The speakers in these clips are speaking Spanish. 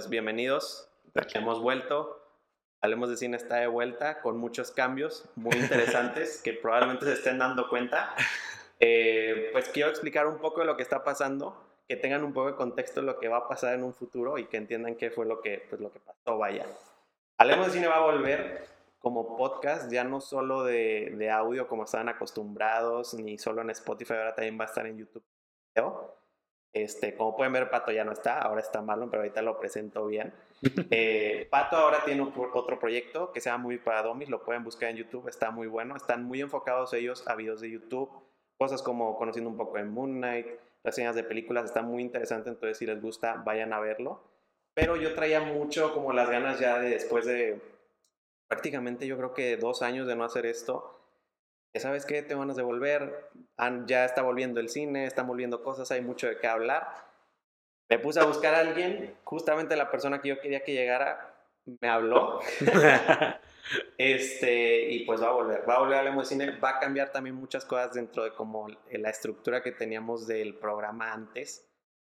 Pues bienvenidos, hemos vuelto. Hablemos de Cine está de vuelta con muchos cambios muy interesantes que probablemente se estén dando cuenta. Eh, pues quiero explicar un poco de lo que está pasando, que tengan un poco de contexto de lo que va a pasar en un futuro y que entiendan qué fue lo que, pues, lo que pasó, vaya. Hablemos de Cine va a volver como podcast, ya no solo de, de audio como estaban acostumbrados, ni solo en Spotify, ahora también va a estar en YouTube. Este, como pueden ver, Pato ya no está, ahora está Marlon, pero ahorita lo presento bien. Eh, Pato ahora tiene otro proyecto que se llama Muy para Domis, lo pueden buscar en YouTube, está muy bueno. Están muy enfocados ellos a videos de YouTube, cosas como conociendo un poco de Moon Knight, reseñas de películas, está muy interesante, entonces si les gusta, vayan a verlo. Pero yo traía mucho como las ganas ya de después de prácticamente yo creo que dos años de no hacer esto, ¿sabes qué? Te van a devolver, ya está volviendo el cine, están volviendo cosas, hay mucho de qué hablar. Me puse a buscar a alguien, justamente la persona que yo quería que llegara me habló. este, y pues va a volver, va a volver a hablar de cine, va a cambiar también muchas cosas dentro de como la estructura que teníamos del programa antes.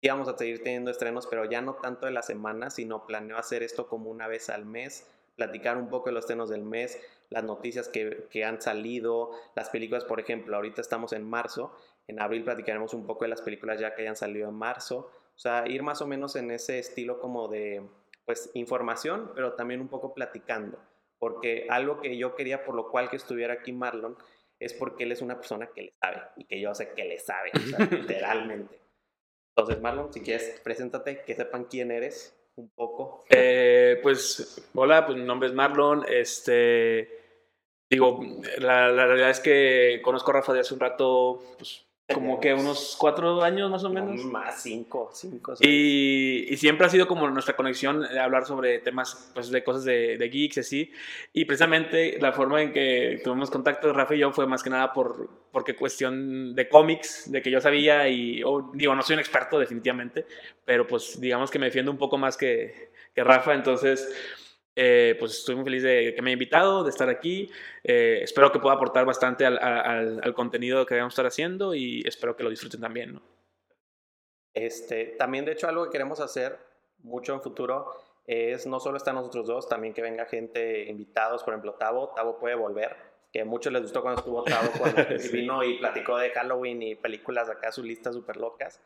Íbamos a seguir teniendo estrenos, pero ya no tanto de la semana, sino planeo hacer esto como una vez al mes, platicar un poco de los estrenos del mes, las noticias que, que, han salido, las películas, por ejemplo, ahorita estamos en marzo, en abril platicaremos un poco de las películas ya que hayan salido en marzo, o sea, ir más o menos en ese estilo como de, pues, información, pero también un poco platicando, porque algo que yo quería por lo cual que estuviera aquí Marlon es porque él es una persona que le sabe y que yo sé que le sabe, o sea, literalmente. Entonces, Marlon, si quieres, preséntate, que sepan quién eres un poco. Eh, pues, hola, pues mi nombre es Marlon, este Digo, la, la, realidad es que conozco a Rafa de hace un rato, pues, como que unos cuatro años más o menos. Más cinco, cinco. Y, y, siempre ha sido como nuestra conexión eh, hablar sobre temas, pues de cosas de, de geeks, así. Y precisamente la forma en que tuvimos contacto Rafa y yo fue más que nada por porque cuestión de cómics, de que yo sabía y, digo, no soy un experto definitivamente, pero pues digamos que me defiendo un poco más que, que Rafa, entonces eh, pues estoy muy feliz de que me haya invitado, de estar aquí. Eh, espero que pueda aportar bastante al, al, contenido que vamos a estar haciendo y espero que lo disfruten también. ¿no? Este, también, de hecho, algo que queremos hacer mucho en futuro es no solo estar nosotros dos, también que venga gente invitados, por ejemplo, Tavo. Tavo puede volver, que a muchos les gustó cuando estuvo Tavo, cuando vino y platicó de Halloween y películas acá, su lista súper locas.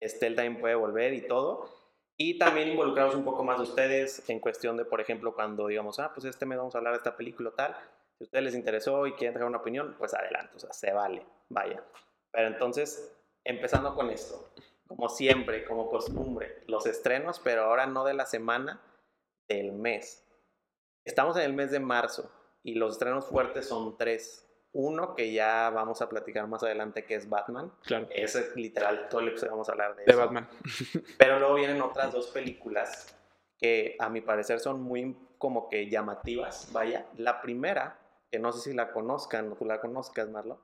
Este, él también puede volver y todo. Y también involucraros un poco más ustedes en cuestión de, por ejemplo, cuando digamos, ah, pues este mes vamos a hablar de esta película tal. Si a ustedes les interesó y quieren dejar una opinión, pues adelante, o sea, se vale, vaya. Pero entonces, empezando con esto, como siempre, como costumbre, los estrenos, pero ahora no de la semana, del mes. Estamos en el mes de marzo y los estrenos fuertes son tres. Uno que ya vamos a platicar más adelante, que es Batman. Claro. Ese literal, todo el episodio vamos a hablar de, de Batman. Pero luego vienen otras dos películas que a mi parecer son muy como que llamativas. Vaya, la primera, que no sé si la conozcan o tú la conozcas, Marlo,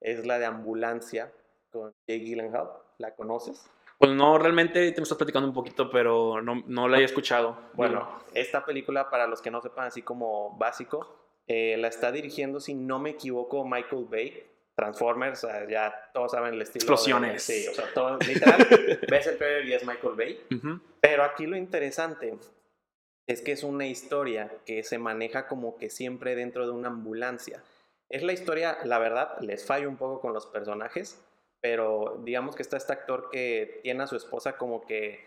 es la de Ambulancia con Jake Gyllenhaal. ¿La conoces? Pues no, realmente te me estás platicando un poquito, pero no, no la he escuchado. Bueno, esta película, para los que no sepan así como básico, eh, la está dirigiendo, si no me equivoco, Michael Bay. Transformers, ya todos saben el estilo. Explosiones. sí, o sea, todo, literal, ves el trailer y es Michael Bay. Pero aquí lo interesante es que es una historia que se maneja como que siempre dentro de una ambulancia. Es la historia, la verdad, les fallo un poco con los personajes, pero digamos que está este actor que tiene a su esposa como que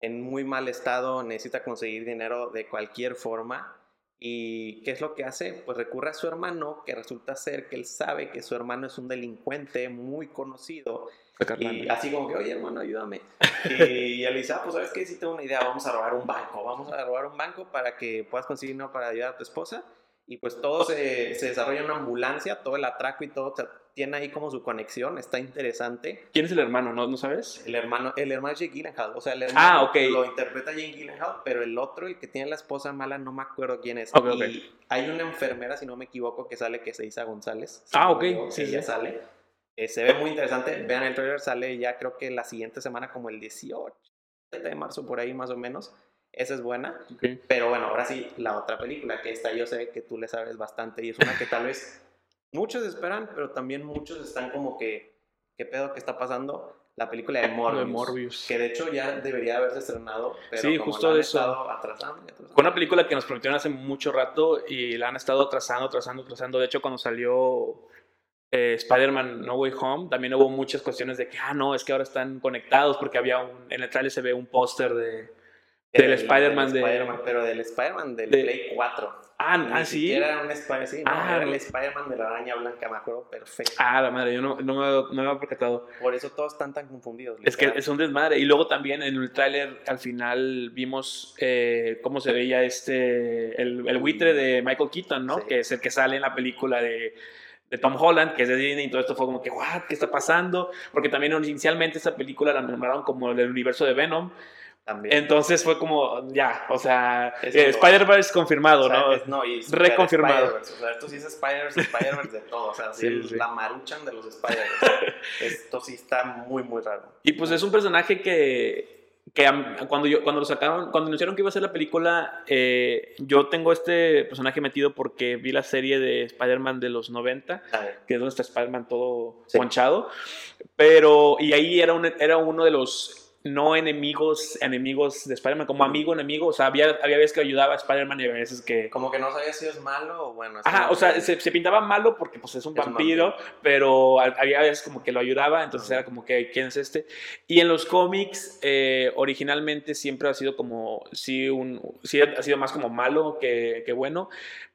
en muy mal estado, necesita conseguir dinero de cualquier forma ¿Y qué es lo que hace? Pues recurre a su hermano, que resulta ser que él sabe que su hermano es un delincuente muy conocido. Y así como que, oye hermano, ayúdame. y, él dice, ah, pues sabes qué, si tengo una idea, vamos a robar un banco, vamos a robar un banco para que puedas conseguir dinero para ayudar a tu esposa. Y pues todo se, se desarrolla en una ambulancia, todo el atraco y todo tiene ahí como su conexión, está interesante. ¿Quién es el hermano? ¿No, ¿No sabes? El hermano, el hermano es Jake Gyllenhaal, o sea, el hermano ah, okay. lo interpreta Jake Gyllenhaal, pero el otro, el que tiene la esposa mala, no me acuerdo quién es. Okay, y hay una enfermera, si no me equivoco, que sale que se dice González. ah, ok, sí, ella sale. Eh, se ve muy interesante, vean el trailer, sale ya creo que la siguiente semana como el 18 de marzo, por ahí más o menos. Esa es buena. Pero bueno, ahora sí, la otra película, que esta yo sé que tú le sabes bastante y es una que tal vez muchos esperan, pero también muchos están como que, ¿qué pedo que está pasando? la película de Morbius. de Morbius. Que de hecho ya debería haberse estrenado, pero Sí, como justo la han eso. estado atrasando atrasando. Fue una película que nos prometieron hace mucho rato y la han estado trazando, trazando, trazando. De hecho, cuando salió eh, Spider-Man No Way Home, también hubo muchas cuestiones de que, ah, no, es que ahora están conectados porque había un, en el trailer se ve un póster de... del Spider-Man de- Spider-Man, pero del Spider-Man del de- Play 4. Ah, Ni ah, sí. era un Spider, sí, no, Ah, era el Spider-Man de la araña blanca, me acuerdo perfecto. Ah, la madre, yo no, no, me, no me había percatado. Por eso todos están tan confundidos. Es que es un desmadre. Y luego también en el tráiler al final vimos eh, cómo se veía este el, el buitre de Michael Keaton, ¿no? Sí. Que es el que sale en la película de, de Tom Holland, que es de Disney, y todo esto fue como que, what, ¿qué está pasando? Porque también inicialmente esta película la nombraron como el universo de Venom. También. Entonces fue como, ya, o sea, eh, Spider-Verse confirmado, O sea, ¿no? es- no, y super Reconfirmado. O sea, esto sí es Spider-Verse, Spider-Verse de todo. O sea, sí, Sí, el- sí. la maruchan de los Spider-Verse. esto sí está muy, muy raro. Y pues es un personaje que, que cuando, yo, cuando lo sacaron, cuando anunciaron que iba a ser la película, eh, yo tengo este personaje metido porque vi la serie de Spider-Man de los 90, A ver, que es donde está Spider-Man todo Sí. ponchado. Pero, y ahí era, un, era uno de los no enemigos, enemigos de Spider-Man, como amigo, enemigo. O sea, había, había veces que ayudaba a Spider-Man y había veces que. Como que no sabía si es malo o bueno. Ajá, o sea, se, se pintaba malo porque pues es un Es un vampiro, pero ha- había veces como que lo ayudaba, entonces era como que, ¿quién es este? Y en los cómics, eh, originalmente siempre ha sido como, sí, un, sí ha sido más como malo que, que bueno,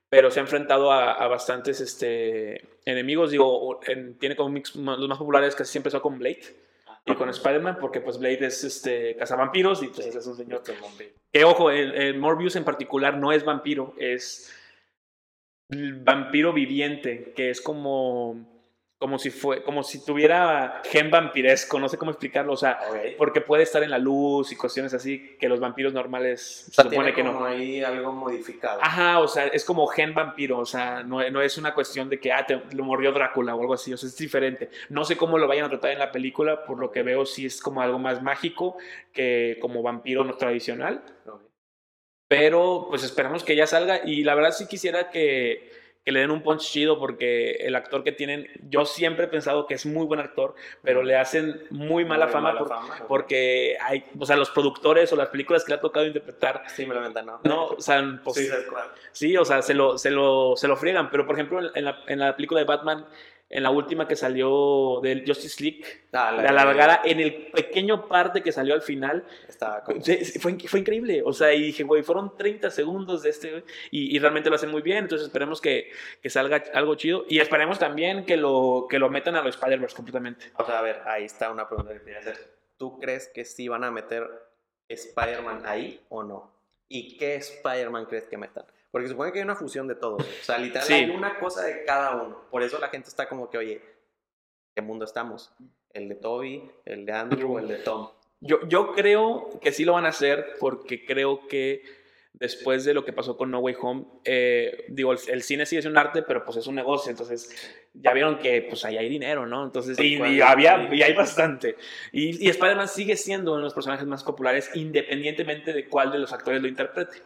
pero se ha enfrentado a, a bastantes este, enemigos, digo, en- tiene cómics, los más populares casi siempre son con Blade. Y con Spider-Man, porque pues Blade es este, cazavampiros y pues es un señor vampiro. que ojo, el, Morbius en particular no es vampiro, es vampiro viviente, que es como, como si fue, como si tuviera gen vampiresco, no sé cómo explicarlo, o sea, porque puede estar en la luz y cuestiones así que los vampiros normales O sea, se supone tiene que como no. ahí algo modificado. Ajá, o sea, es como gen vampiro, o sea, no, no es una cuestión de que, ah, te, lo mordió Drácula o algo así, o sea, es diferente. No sé cómo lo vayan a tratar en la película, por lo que veo sí es como algo más mágico que como vampiro no tradicional. Pero pues esperamos que ya salga y la verdad sí quisiera que, que le den un punch chido porque el actor que tienen, yo siempre he pensado que es muy buen actor, pero le hacen muy mala Muy fama, mala por- fama, ok. porque hay, o sea, los productores o las películas que le ha tocado interpretar, inventan, ¿no? no, o sea, pues, Sí, sí, o sea, se lo, se lo, se lo friegan, pero por ejemplo en la, en la película de Batman, en la última que salió del Justice League, Ah, la alargada, en el pequeño parte que salió al final, Estaba fue, fue increíble. O sea, y dije, güey, fueron 30 segundos de este, y realmente lo hacen muy bien. Entonces esperemos que, que salga algo chido. Y esperemos también que lo, que lo metan a los Spider-Verse completamente. O sea, a ver, ahí está una pregunta que quería hacer. ¿Tú crees que sí van a meter Spider-Man ahí o no? ¿Y qué Spider-Man crees que metan? Porque supone que hay una fusión de todos. O sea, literal Sí. hay una cosa de cada uno. Por eso la gente está como que, oye, ¿qué mundo estamos? ¿El de Toby, el de Andrew el de Tom? Yo, yo creo que sí lo van a hacer porque creo que después de lo que pasó con No Way Home, eh, digo, el, el cine sí es un arte, pero pues es un negocio. Entonces ya vieron que pues ahí hay dinero, ¿no? Entonces, y, y había, y hay bastante. Y, y Spider-Man sigue siendo uno de los personajes más populares independientemente de cuál de los actores lo interprete.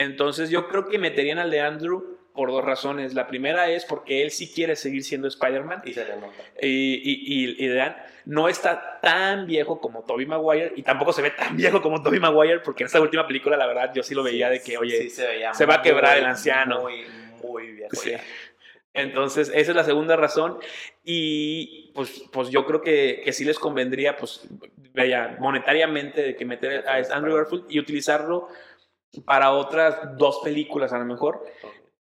Entonces yo creo que meterían al de Andrew por dos razones. La primera es porque él sí quiere seguir siendo Spider-Man. Y se le nota. Y, y, y, y Dan no está tan viejo como Tobey Maguire y tampoco se ve tan viejo como Tobey Maguire porque en esta última película la verdad yo sí lo veía Sí, de que, oye, sí se, veía se va a quebrar muy, el anciano. Muy, muy viejo. Sí. Entonces, esa es la segunda razón. Y pues, pues yo creo que, que sí les convendría, pues, vaya, monetariamente, de que meter a Andrew Garfield y utilizarlo para otras dos películas a lo mejor.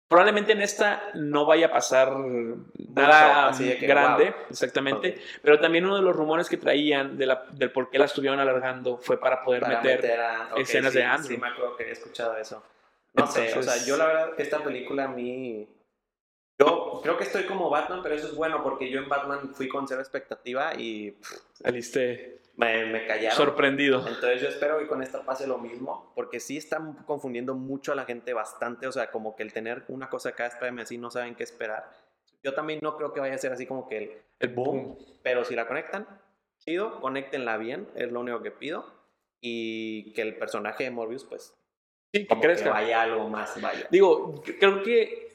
Probablemente en esta no vaya a pasar nada así de que, grande, wow. exactamente. Pero también uno de los rumores que traían de la, del por qué la estuvieron alargando fue para poder Para meter, meter a- ok, escenas sí, de Andrew. Sí, me acuerdo que he escuchado eso. No sé, o sea, yo la verdad que esta película a mí... Yo creo que estoy como Batman, pero eso es bueno porque yo en Batman fui con cero expectativa y pff, saliste me, me callaron. sorprendido. Entonces yo espero que con esta pase lo mismo, porque sí están confundiendo mucho a la gente bastante, o sea, como que el tener una cosa acá, espérame así, no saben qué esperar. Yo también no creo que vaya a ser así como que el, El boom. pero si la conectan, chido, conéctenla bien, es lo único que pido, y que el personaje de Morbius, pues, Sí, que como que crezca. vaya algo más, vaya. Digo, creo que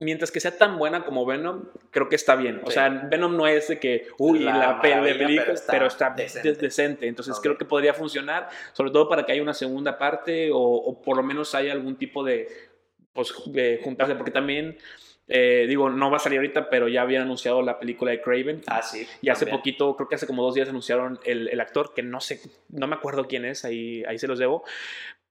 mientras que sea tan buena como Venom, creo que está bien. O Sí. sea, Venom no es de que, uy, La la, película, pero está pero está, decente. de- decente. Entonces creo que podría funcionar, sobre todo para que haya una segunda parte o, o por lo menos haya algún tipo de, pues, de juntarse, porque también, eh, digo, no va a salir ahorita, pero ya habían anunciado la película de Craven. Ah, sí. Y hace también. poquito, creo que hace como dos días anunciaron el, el actor, que no sé, no me acuerdo quién es, ahí, ahí se los debo.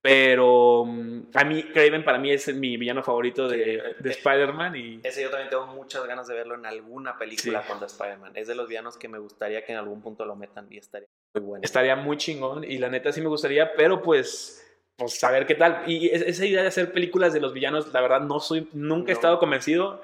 Pero mm, a mí, Craven para mí es mi villano favorito de, de Spider-Man y Ese yo también tengo muchas ganas de verlo en alguna película Sí. cuando Spider-Man. Es de los villanos que me gustaría que en algún punto lo metan y estaría muy bueno. estaría muy chingón y la neta sí me gustaría, pero pues, pues a ver qué tal. Y es- esa idea de hacer películas de los villanos, la verdad no soy, nunca he estado convencido,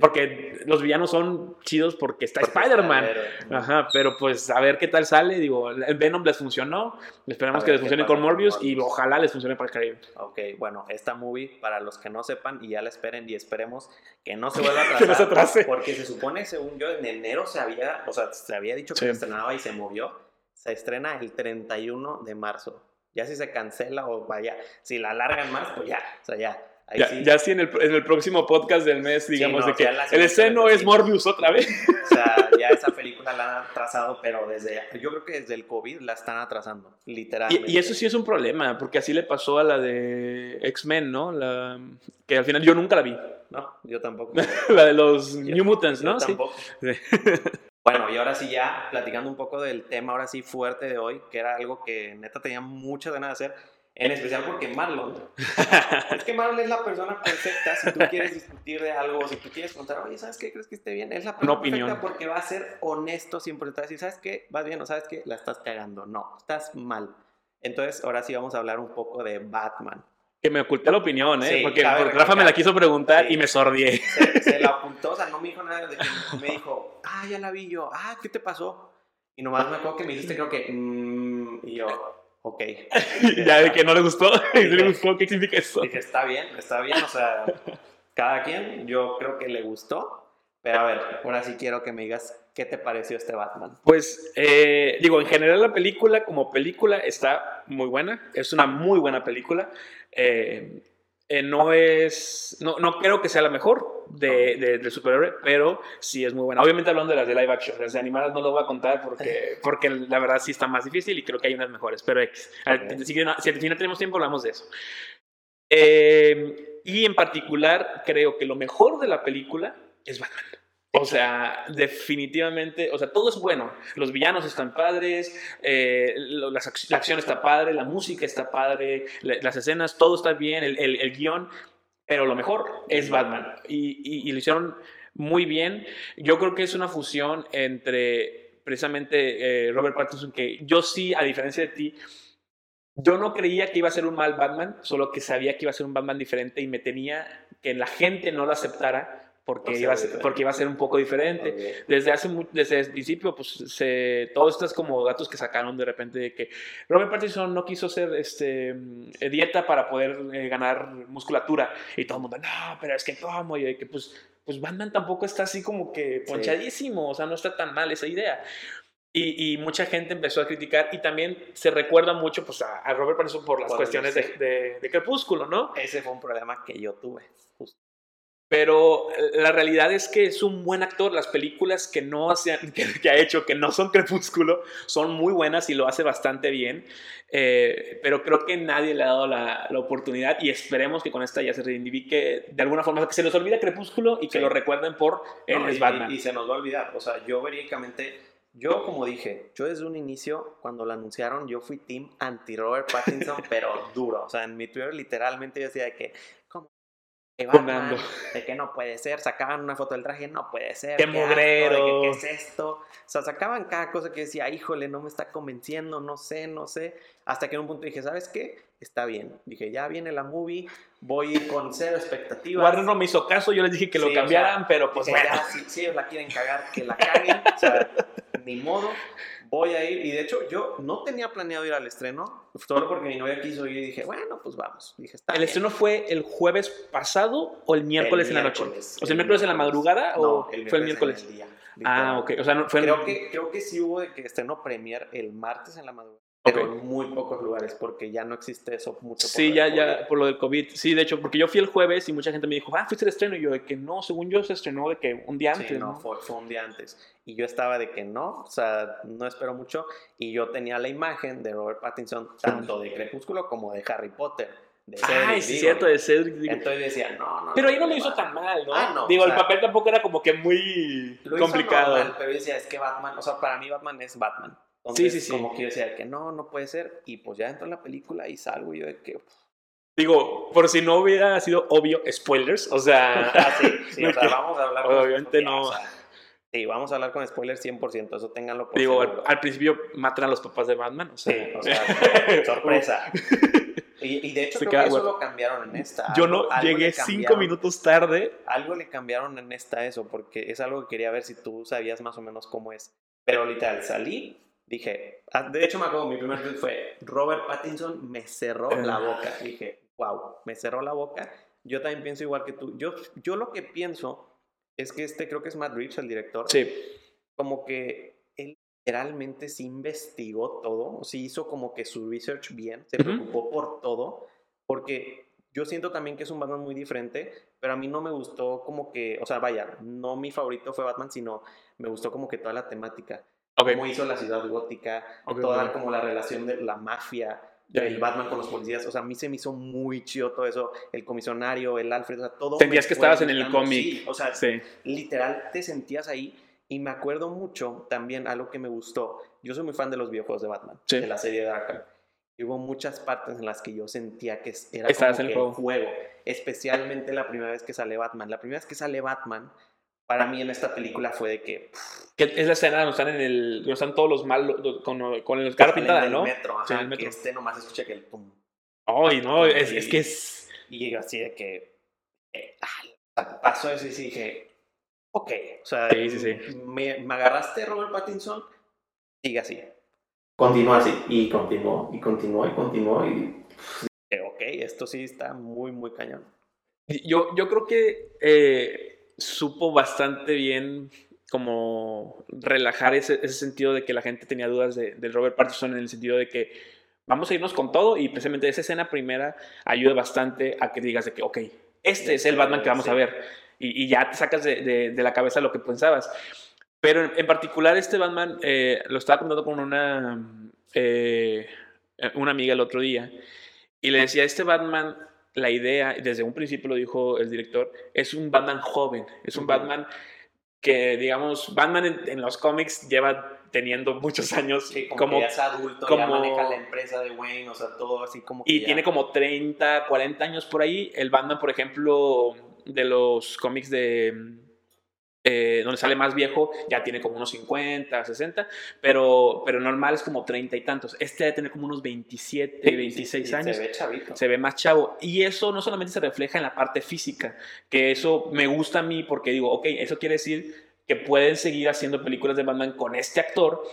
porque los villanos son chidos porque está Spider-Man. el. Ajá, pero pues a ver qué tal sale. Digo, el Venom les funcionó. Esperemos A que les funcione con con Morbius y Morbius. ojalá les funcione para Craven. Ok, bueno, esta movie, para los que no sepan y ya la esperen y esperemos que no se vuelva a atrasar. Que no se atrase. Porque se supone, según yo, en enero se había, o sea, se había dicho que Sí. se estrenaba y se movió. Se estrena el 31 de marzo. Ya si se cancela o vaya, si la alargan más, pues ya, o sea, ya. Ahí Ya, sí, ya sí en el, en el próximo podcast del mes, digamos, no, de que el esceno es. Morbius otra vez. O sea, ya esa película la han atrasado, pero desde, yo creo que desde el COVID la están atrasando, literalmente. Y, y eso sí es un problema, porque así le pasó a la de X-Men, ¿no? La, que al final yo nunca la vi. No, yo tampoco. la de los Yo- New Mutants, Yo ¿no? Sí. tampoco. Sí. Bueno, y ahora sí ya, platicando un poco del tema ahora sí fuerte de hoy, que era algo que neta tenía muchas ganas de hacer, en especial porque Marlon, es que Marlon es la persona perfecta si tú quieres discutir de algo, si tú quieres contar, oye, ¿sabes qué crees que esté bien? Es la persona opinión. perfecta porque va a ser honesto siempre, te va a decir, ¿sabes qué? ¿Vas bien o sabes qué? La estás cagando, no, estás mal. Entonces, ahora sí vamos a hablar un poco de Batman. Que me oculté la opinión, ¿eh? Sí, porque, Rafa me la quiso preguntar Sí. y me sordié. se, se la ocultó, o sea, no me dijo nada de que me dijo, ah, ya la vi yo, ah, ¿qué te pasó? Y nomás me acuerdo que me dijiste, creo que, "Mm", y yo, ok. ya de que no le gustó. y le gustó, ¿qué significa eso? Dije, está bien, está bien, o sea, cada quien, yo creo que le gustó, pero a ver, ahora sí quiero que me digas qué te pareció este Batman. Pues, eh, digo, en general la película como película está muy buena. Es una muy buena película. Eh, eh, no es, no, no creo que sea la mejor de, de, de superhéroe, pero sí es muy buena. Obviamente hablando de las de live action, las de animadas no lo voy a contar porque, porque la verdad sí está más difícil y creo que hay unas mejores, pero X. Ok. Si, no, si al final tenemos tiempo hablamos de eso. Eh, y en particular creo que lo mejor de la película es Batman. O sea, definitivamente, o sea, todo es bueno. Los villanos están padres, eh, la acción está padre, la música está padre, la- las escenas, todo está bien, el, el- el guion, pero lo mejor es Batman. Y, y- y lo hicieron muy bien. Yo creo que es una fusión entre precisamente eh, Robert Pattinson, que yo sí, a diferencia de ti, yo no creía que iba a ser un mal Batman, solo que sabía que iba a ser un Batman diferente y me tenía que la gente no lo aceptara porque, iba a ser, porque iba a ser un poco diferente. Ok. Desde hace desde el principio, pues se, todos estos como datos que sacaron de repente de que Robert Pattinson no quiso hacer este, eh, dieta para poder eh, ganar musculatura. Y todo el mundo, no, pero es que cómo, y que pues, pues Batman tampoco está así como que Sí. ponchadísimo, o sea, no está tan mal esa idea. Y, y mucha gente empezó a criticar y también se recuerda mucho pues, a, a Robert Pattinson por las cuestiones de, sí. de- de Crepúsculo, ¿no? Ese fue un problema que yo tuve. justo. Pero eh, la realidad es que es un buen actor. Las películas que, no hacen, que, ha hecho, que no son Crepúsculo, son muy buenas y lo hace bastante bien. Eh, pero creo que nadie le ha dado la, la oportunidad y esperemos que con esta ya se reivindique de alguna forma, que se nos olvide Crepúsculo y que Sí. lo recuerden por él No, es y- Batman. Y, y se nos va a olvidar. O sea, yo verídicamente, yo como dije, yo desde un inicio, cuando lo anunciaron, yo fui team anti-Robert Pattinson, pero duro. O sea, en mi Twitter literalmente yo decía. Que Batman, de que no puede ser, sacaban una foto del traje, no puede ser. ¡Qué mugrero! que, ¿Qué es esto? O sea, sacaban cada cosa que decía, híjole, no me está convenciendo, no sé, no sé. Hasta que en un punto dije, ¿sabes qué? Está bien. Dije, ya viene la movie, voy con cero expectativas. Warner no me hizo caso, yo les dije que Sí, lo o sea, cambiaran, pero pues Dije, bueno. ya, si, si ellos la quieren cagar, que la caguen. O sea, ni modo. Voy a ir. Y de hecho, yo no tenía planeado ir al estreno. Solo porque mi novia quiso ir y dije, bueno, pues vamos. Dije, está ¿El bien. estreno fue el jueves pasado o el miércoles en la noche? O sea, el miércoles en la madrugada No, o el fue el miércoles en el día, Ah, ok. O sea, no, fue en- Creo que, creo que sí hubo de que estreno premier el martes en la madrugada. Pero en muy pocos lugares, porque ya no existe eso mucho. Sí, ya, ya, por lo del COVID. Sí, de hecho, porque yo fui el jueves y mucha gente me dijo, ah, fuiste el estreno. Y yo, de que no, según yo se estrenó de que un día antes. Sí, no, Fue, fue, un día antes. Y yo estaba de que no, o sea, no espero mucho. Y yo tenía la imagen de Robert Pattinson, tanto de Crepúsculo como de Harry Potter. De Ay, sí, cierto, de Cedric. Digo. Entonces decía, no, no. Pero ahí no lo hizo tan mal, ¿no? Ah, no digo, el papel tampoco era como que muy complicado. Hizo pero yo decía, es que Batman, o sea, para mí Batman es Batman sí, sí, sí. Como que yo decía que no, no puede ser. Y pues ya entro en la película y salgo y yo de que. Digo, por si no hubiera sido obvio, spoilers, o sea. Ah, sí, sí, o sea, vamos a hablar. Obviamente no. sí, vamos a hablar con spoilers 100%, eso ténganlo por Digo, al, principio matan a los papás de Batman, o sea. Sí, o sea, sorpresa. Y, de hecho creo que eso lo cambiaron en esta. Yo no llegué cinco minutos tarde. Algo le cambiaron en esta eso, porque es algo que quería ver si tú sabías más o menos cómo es. Pero literal, salí, dije, ah, de hecho me acuerdo, mi primer tweet fue, Robert Pattinson me cerró la boca. Dije, wow, me cerró la boca. Yo también pienso igual que tú. Yo, yo lo que pienso es que este, creo que es Matt Reeves, el director. Sí. Como que él literalmente se investigó todo, sí hizo como que su research bien, se preocupó por todo, porque yo siento también que es un Batman muy diferente, pero a mí no me gustó como que, o sea, vaya, no mi favorito fue Batman, sino me gustó como que toda la temática. Okay. Cómo hizo la ciudad gótica, toda como la relación de la mafia, el Batman con los policías. O sea, a mí se me hizo muy chido todo eso. El comisionario, el Alfred, o sea, todo. Sentías que estabas en el cómic. Sí, o sea, literal te sentías ahí. Y me acuerdo mucho también algo que me gustó. Yo soy muy fan de los videojuegos de Batman, de la serie de Arkham. Y hubo muchas partes en las que yo sentía que era como en el juego. juego. Especialmente la primera vez que sale Batman. La primera vez que sale Batman, para mí en esta película fue de que... que es la escena donde están en el... Donde están todos los malos con, con el cara pintada, ¿no? Metro, ajá, el metro. que este nomás escucha que el pum. Ay, no, es, es, que es... Y así de que... Eh, pasó eso y sí dije... Ok, o sea, sí, sí, sí. Me, me agarraste Robert Pattinson, sigue así. Continúa así. Y continuó, y continuó, y continuó, y... Ok, esto sí está muy, muy cañón. Yo, yo creo que... Eh, supo bastante bien como relajar ese, ese, sentido de que la gente tenía dudas de, del Robert Pattinson en el sentido de que vamos a irnos con todo y precisamente esa escena primera ayuda bastante a que digas de que, ok, este es el Batman que vamos a ver y, y, ya te sacas de, de, de, la cabeza lo que pensabas. Pero en, en particular este Batman, eh, lo estaba contando con una, eh, una amiga el otro día y le decía, este Batman la idea, desde un principio lo dijo el director, es un Batman joven, es un Batman que, digamos, Batman en, los cómics lleva teniendo muchos años como, como ya es adulto, como, ya maneja la empresa de Wayne, o sea, todo así como Y tiene como 30, 40 años por ahí. El Batman, por ejemplo, de los cómics de eh, donde sale más viejo, ya tiene como unos 50, 60, pero, pero normal es como 30 y tantos. Este debe tener como unos 27, 26 años. Se ve chavito. Se ve más chavo. Y eso no solamente se refleja en la parte física, que eso me gusta a mí porque digo, ok, eso quiere decir que pueden seguir haciendo películas de Batman con este actor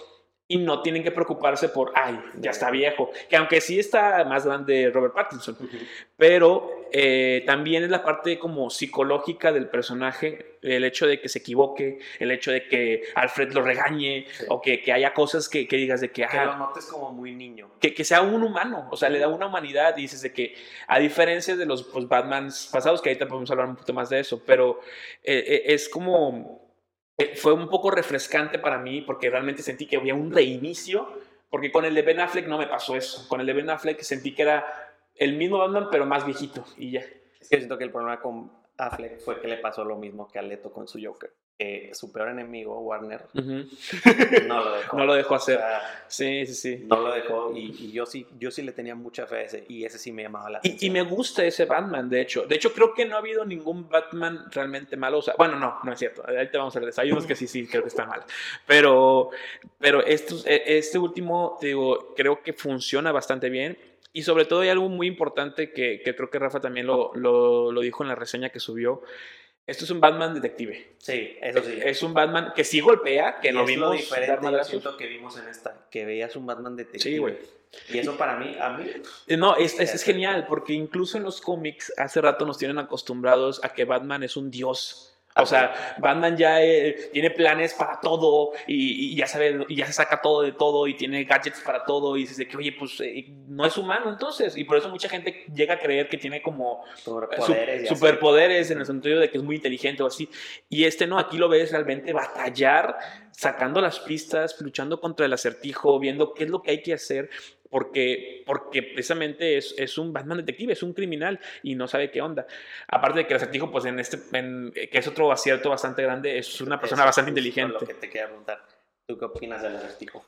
y no tienen que preocuparse por, ay, ya está viejo, que aunque sí está más grande Robert Pattinson, pero eh, también es la parte como psicológica del personaje, el hecho de que se equivoque, el hecho de que Alfred lo regañe, o que, que, haya cosas que, que, digas de que... Que lo notes como muy niño. Que, que, sea un humano, o sea, le da una humanidad y dices de que, a diferencia de los pues, Batmans pasados, que ahorita podemos hablar un poquito más de eso, pero eh, eh, es como fue un poco refrescante para mí porque realmente sentí que había un reinicio, porque con el de Ben Affleck no me pasó eso. Con el de Ben Affleck sentí que era el mismo Batman, pero más viejito y ya. Siento que el problema con Affleck fue que le pasó lo mismo que a Leto con su Joker su peor enemigo, Warner, no lo dejó. no lo dejó hacer. sí, sí, sí. No lo dejó y, yo sí yo sí le tenía mucha fe a ese y ese sí me llamaba la atención. Y, me gusta ese Batman, de hecho. De hecho, creo que no ha habido ningún Batman realmente malo. O sea, bueno, no, no es cierto. Ahí te vamos a ver. Hay unos que sí, sí, creo que están mal. Pero, pero estos, e, este último, te digo, creo que funciona bastante bien. Y sobre todo hay algo muy importante que, que creo que Rafa también lo, lo, lo dijo en la reseña que subió esto es un Batman detective. Sí, eso sí. Es un Batman que sí golpea, que no vimos. Lo diferente yo que vimos en esta, que veías un Batman detective. Sí, güey. Y eso para mí, a mí. Eh, no, es, es, es, genial, porque incluso en los cómics hace rato nos tienen acostumbrados a que Batman es un dios. O sea, Batman ya eh, tiene planes para todo y, ya sabe, y ya se saca todo de todo y tiene gadgets para todo y dice que, oye, pues eh, no es humano entonces. Y por eso mucha gente llega a creer que tiene como superpoderes, superpoderes en el sentido de que es muy inteligente o así. Y este no, aquí lo ves realmente batallar, sacando las pistas, luchando contra el acertijo, viendo qué es lo que hay que hacer porque, porque precisamente es, es, un Batman detective, es un criminal y no sabe qué onda. Aparte de que el acertijo, pues en este, que es otro acierto bastante grande, es una persona bastante inteligente. Lo que te quería preguntar, ¿tú qué opinas del acertijo?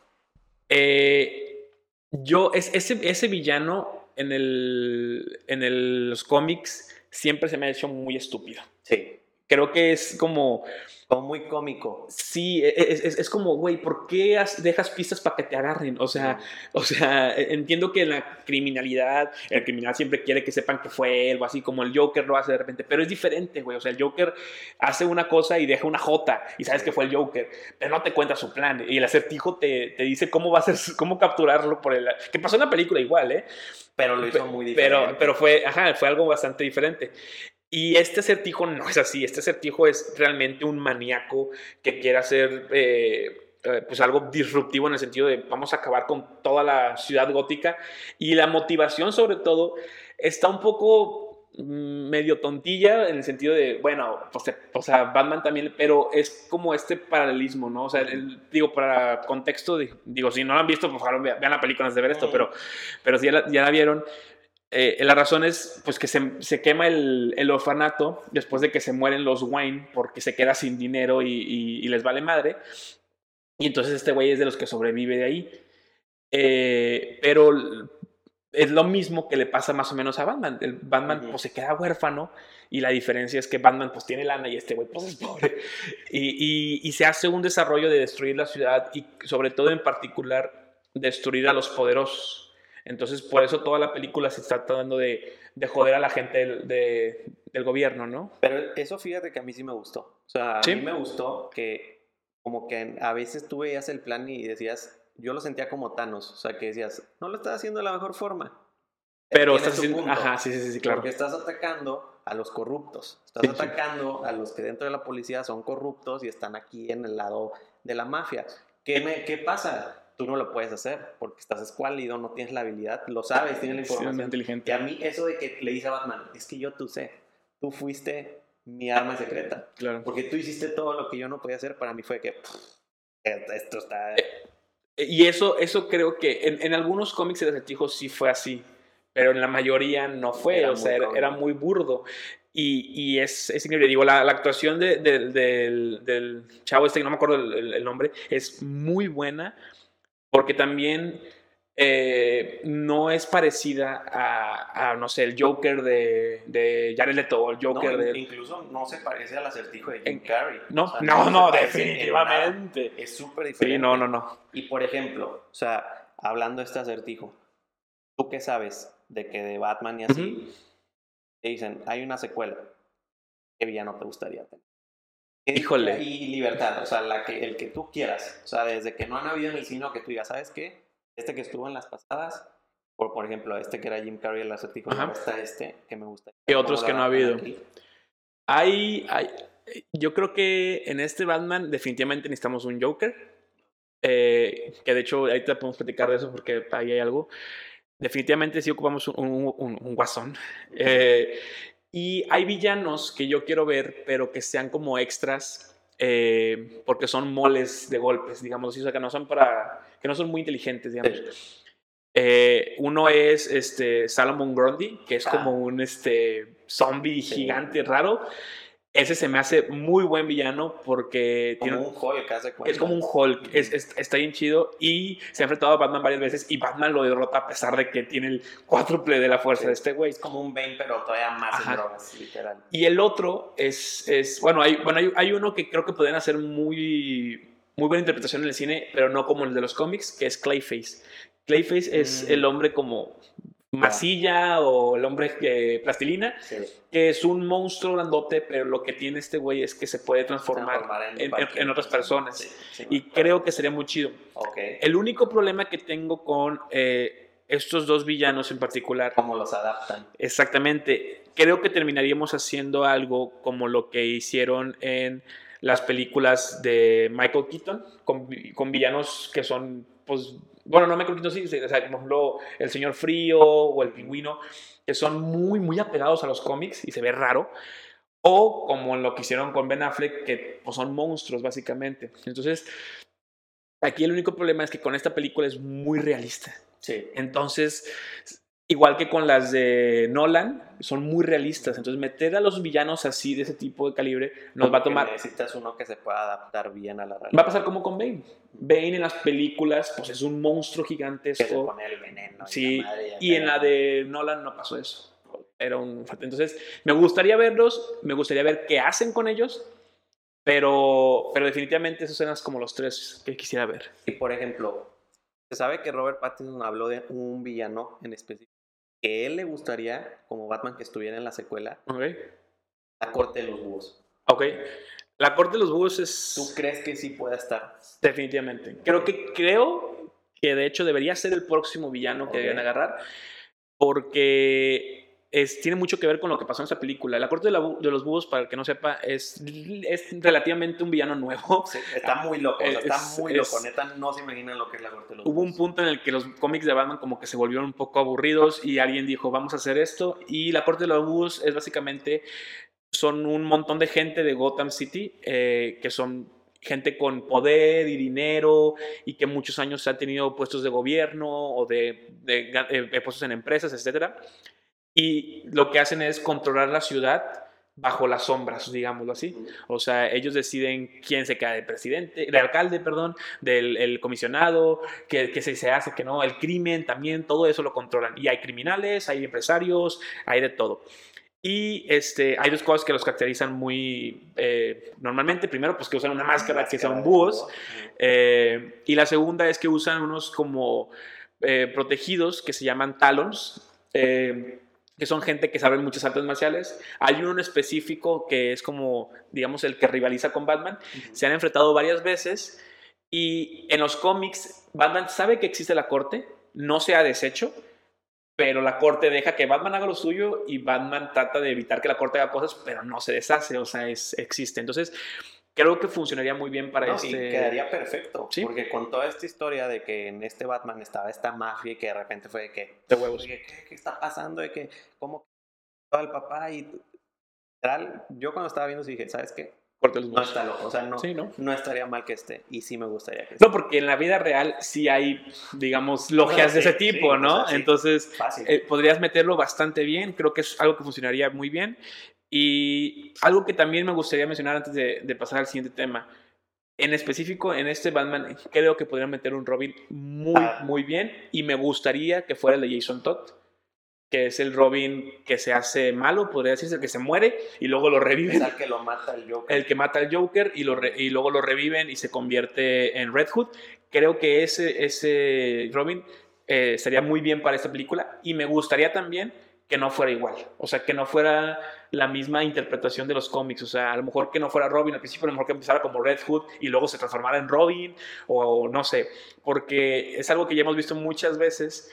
Eh, yo, es, ese, ese villano en, el, en el, los cómics siempre se me ha hecho muy estúpido. Sí. Creo que es como como muy cómico. Sí, e, e, es, es, como, güey, ¿por qué dejas pistas para que te agarren? O sea, o sea, e, entiendo que en la criminalidad, el criminal siempre quiere que sepan que fue él, o así como el Joker lo hace de repente, pero es diferente, güey. O sea, el Joker hace una cosa y deja una J y sabes que fue el Joker, pero no te cuenta su plan. Y el acertijo te, te dice cómo va a ser, cómo capturarlo por el. Que pasó en la película igual, ¿eh? Pero lo hizo muy diferente. Pero, pero fue, ajá, fue algo bastante diferente. Y este acertijo no es así, este acertijo es realmente un maníaco que quiere hacer eh, eh, pues algo disruptivo en el sentido de vamos a acabar con toda la ciudad gótica y la motivación sobre todo está un poco mm, medio tontilla en el sentido de, bueno, pues, o sea, Batman también, pero es como este paralelismo, ¿no? O sea, digo, para contexto, digo, si no lo han visto, por favor, vean la película antes de ver esto, pero, pero si ya la vieron, eh, la razón es pues, que se, quema el, orfanato después de que se mueren los Wayne porque se queda sin dinero y, les vale madre. Y entonces este güey es de los que sobrevive de ahí. Eh, pero es lo mismo que le pasa más o menos a Batman. El Batman pues, se queda huérfano y la diferencia es que Batman pues tiene lana y este güey pues es pobre. Y, y, se hace un desarrollo de destruir la ciudad y sobre todo en particular destruir a los poderosos. Entonces, por eso toda la película se está tratando de, de joder a la gente del, del, gobierno, ¿no? Pero eso fíjate que a mí sí me gustó. O sea, a mí me gustó que como que a veces tú veías el plan y decías, yo lo sentía como Thanos, o sea, que decías, no lo estás haciendo de la mejor forma. Pero estás haciendo, ajá, sí, sí, sí, claro. Porque estás atacando a los corruptos, estás atacando a los que dentro de la policía son corruptos y están aquí en el lado de la mafia. ¿Qué, me, qué pasa? Tú no lo puedes hacer porque estás escuálido, no tienes la habilidad, lo sabes, tienes la información. inteligente. Y a mí eso de que le dice a Batman, es que yo tú sé, tú fuiste mi arma secreta. Claro. Porque tú hiciste todo lo que yo no podía hacer, para mí fue que esto está... Eh, y eso, eso creo que en, en algunos cómics de acertijo sí fue así, pero en la mayoría no fue, o sea, era, muy burdo. Y, y, es, es, increíble. Digo, la, la actuación de, del, del, chavo este, que no me acuerdo el, el, nombre, es muy buena porque también eh, no es parecida a, no sé, el Joker de, de Jared Leto o el Joker de... Incluso no se parece al acertijo de Jim Carrey. No, no, no, definitivamente. Es súper diferente. Sí, no, no, no. Y por ejemplo, o sea, hablando de este acertijo, ¿tú qué sabes de que de Batman y así te dicen, hay una secuela? ¿Qué villano te gustaría tener? Híjole. Y libertad, o sea, la que, el que tú quieras. O sea, desde que no han habido en el cine que tú digas, ¿sabes qué? Este que estuvo en las pasadas, por, por ejemplo, este que era Jim Carrey, el acertijo, está este que me gusta. ¿Qué otros que no ha habido? Hay, hay, yo creo que en este Batman definitivamente necesitamos un Joker. Eh, que de hecho ahorita podemos platicar de eso porque ahí hay algo. Definitivamente sí ocupamos un, un, un, guasón. Eh, y hay villanos que yo quiero ver, pero que sean como extras, eh, porque son moles de golpes, digamos, o sea, que no son para, que no son muy inteligentes, digamos. Eh, uno es este Salomon Grundy, que es como ah. un este, zombie gigante raro. Ese se me hace muy buen villano porque como tiene un Hulk, hace es como un Hulk, es, está bien chido y se ha enfrentado a Batman varias veces y Batman lo derrota a pesar de que tiene el cuádruple de la fuerza de este güey. Es como un Bane pero todavía más en drogas, literal. Y el otro es, es bueno, hay, bueno hay, hay, uno que creo que pueden hacer muy, muy buena interpretación en el cine, pero no como el de los cómics, que es Clayface. Clayface es mm. el hombre como masilla o el hombre que plastilina, que es un monstruo grandote, pero lo que tiene este güey es que se puede transformar, en, otras personas. y creo que sería muy chido. El único problema que tengo con eh, estos dos villanos en particular. ¿Cómo los adaptan? Exactamente. creo que terminaríamos haciendo algo como lo que hicieron en las películas de Michael Keaton, con, con villanos que son, pues, bueno, no Michael Keaton, sí, o sea, por ejemplo, el Señor Frío o el Pingüino, que son muy, muy apegados a los cómics y se ve raro. O como lo que hicieron con Ben Affleck, que pues, son monstruos, básicamente. Entonces, aquí el único problema es que con esta película es muy realista. Sí. Entonces, igual que con las de Nolan, son muy realistas. Entonces, meter a los villanos así, de ese tipo de calibre, nos va a tomar. Necesitas uno que se pueda adaptar bien a la realidad. Va a pasar como con Bane. Bane en las películas, pues es un monstruo gigantesco. Que se pone el veneno. Sí, y, la madre, y en la de Nolan no pasó eso. Era un. Entonces, me gustaría verlos, me gustaría ver qué hacen con ellos. Pero, pero definitivamente esos eran como los tres que quisiera ver. Y por ejemplo, se sabe que Robert Pattinson habló de un villano en específico que él le gustaría, como Batman, que estuviera en la secuela, Ok. la corte de los búhos. Ok. La corte de los búhos es. ¿Tú crees que sí pueda estar? Definitivamente. Creo que, creo que de hecho debería ser el próximo villano que deben agarrar. Porque es, tiene mucho que ver con lo que pasó en esa película. La corte de, la bu- de los búhos, para el que no sepa, es, es relativamente un villano nuevo. Sí, está muy loco, o sea, está Es- muy loco. Neta, no se imaginan lo que es la corte de los Hubo un punto en el que los cómics de Batman como que se volvieron un poco aburridos y alguien dijo, vamos a hacer esto. Y la corte de los búhos es básicamente, son un montón de gente de Gotham City eh, que son gente con poder y dinero y que muchos años han tenido puestos de gobierno o de, de eh, puestos en empresas, etcétera. Y lo que hacen es controlar la ciudad bajo las sombras, digámoslo así. O sea, ellos deciden quién se queda de presidente, de alcalde, perdón, del el comisionado, que, que se, se hace, que no, el crimen también, todo eso lo controlan. Y hay criminales, hay empresarios, hay de todo. Y este, hay dos cosas que los caracterizan muy eh, normalmente. Primero, pues que usan una máscara que son búhos. Eh, y la segunda es que usan unos como eh, protegidos que se llaman talons. eh, que son gente que sabe muchas artes marciales. Hay uno en específico que es como, digamos, el que rivaliza con Batman. Se han enfrentado varias veces y en los cómics Batman sabe que existe la corte, no se ha deshecho, pero la corte deja que Batman haga lo suyo y Batman trata de evitar que la corte haga cosas, pero no se deshace, o sea, es, existe. Entonces, creo que funcionaría muy bien para No, este... y quedaría perfecto. Sí. Porque con toda esta historia de que en este Batman estaba esta mafia y que de repente fue de que, de huevos. oye, ¿qué, qué está pasando? De que, ¿cómo el papá? Y literal, yo cuando estaba viendo, sí dije, ¿sabes qué? Corte los No está loco. O sea, no, Sí, ¿no? no estaría mal que esté. Y sí me gustaría que esté. No, porque en la vida real sí hay, digamos, logias de sí, ese tipo, sí, ¿no? o sea, sí. Entonces, eh, podrías meterlo bastante bien, creo que es algo que funcionaría muy bien. Y algo que también me gustaría mencionar antes de, de pasar al siguiente tema. En específico, en este Batman, creo que podrían meter un Robin muy, Ah. muy bien. Y me gustaría que fuera el de Jason Todd, que es el Robin que se hace malo, podría decirse, el que se muere y luego lo reviven. es al que lo mata el Joker. El que mata al Joker y, lo re- y luego lo reviven y se convierte en Red Hood. Creo que ese, ese Robin eh, sería muy bien para esta película y me gustaría también que no fuera igual. O sea, que no fuera la misma interpretación de los cómics. O sea, a lo mejor que no fuera Robin al principio, a lo mejor que empezara como Red Hood y luego se transformara en Robin o no sé. Porque es algo que ya hemos visto muchas veces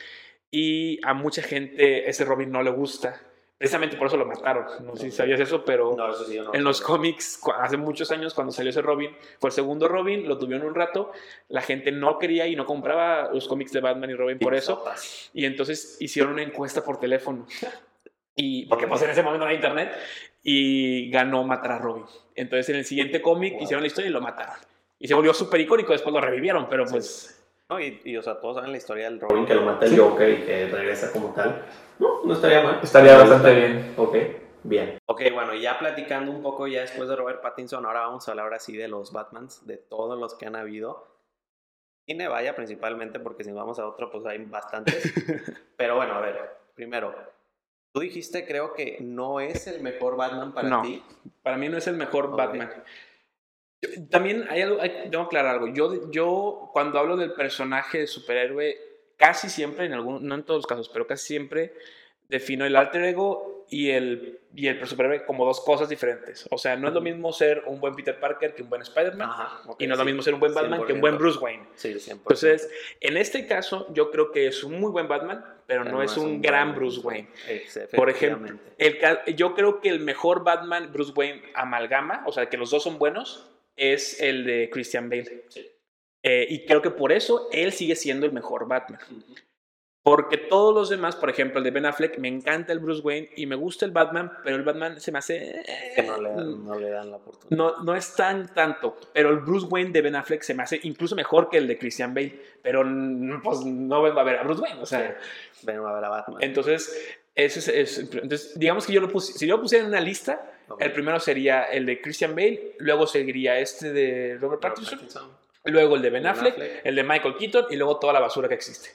y a mucha gente ese Robin no le gusta. Precisamente por eso lo mataron. No sé si sabías eso, pero No, eso sí, no en lo los cómics, hace muchos años, cuando salió ese Robin, fue el segundo Robin, lo tuvieron un rato, la gente no quería y no compraba los cómics de Batman y Robin por eso, y entonces hicieron una encuesta por teléfono. Y porque pues en ese momento no había internet y ganó matar a Robin. Entonces en el siguiente cómic Wow. hicieron la historia y lo mataron. Y se volvió súper icónico, después lo revivieron, pero pues No, y, y, o sea, todos saben la historia del Robin que lo mata el Joker y que regresa como tal. No, no estaría mal. Estaría bastante bien. Ok, bien. Ok, bueno, ya platicando un poco ya después de Robert Pattinson, ahora vamos a hablar ahora sí de los Batmans, de todos los que han habido. Cine vaya principalmente porque si vamos a otro pues hay bastantes. Pero bueno, a ver, primero, tú dijiste creo que no es el mejor Batman para No. ti. para mí no es el mejor Ok. Batman. Yo- también hay algo, hay- tengo que aclarar algo. Yo, yo cuando hablo del personaje de superhéroe, casi siempre, en algún, no en todos los casos, pero casi siempre defino el alter ego y el, y el superhéroe como dos cosas diferentes. O sea, no es lo mismo ser un buen Peter Parker que un buen Spider-Man. y no es lo mismo ser un buen Batman que un buen Bruce Wayne. Sí, 100%. Entonces, en este caso, yo creo que es un muy buen Batman, pero, no, es, un, gran Bruce Wayne. Por ejemplo, el, yo creo que el mejor Batman Bruce Wayne amalgama, o sea, que los dos son buenos, es el de Christian Bale. Eh, y creo que por eso él sigue siendo el mejor Batman. Porque todos los demás, por ejemplo, el de Ben Affleck, me encanta el Bruce Wayne y me gusta el Batman, pero el Batman se me hace... que no le, dan, no le dan la oportunidad. No, no es tan tanto, pero el Bruce Wayne de Ben Affleck se me hace incluso mejor que el de Christian Bale, pero pues no vengo a ver a Bruce Wayne, o sea... vengo a ver a Batman. Entonces, ese es, entonces, digamos que yo lo puse, si yo lo pusiera en una lista, el primero sería el de Christian Bale, luego seguiría este de Robert Pattinson, luego el de Ben, Affleck, el de Michael Keaton y luego toda la basura que existe.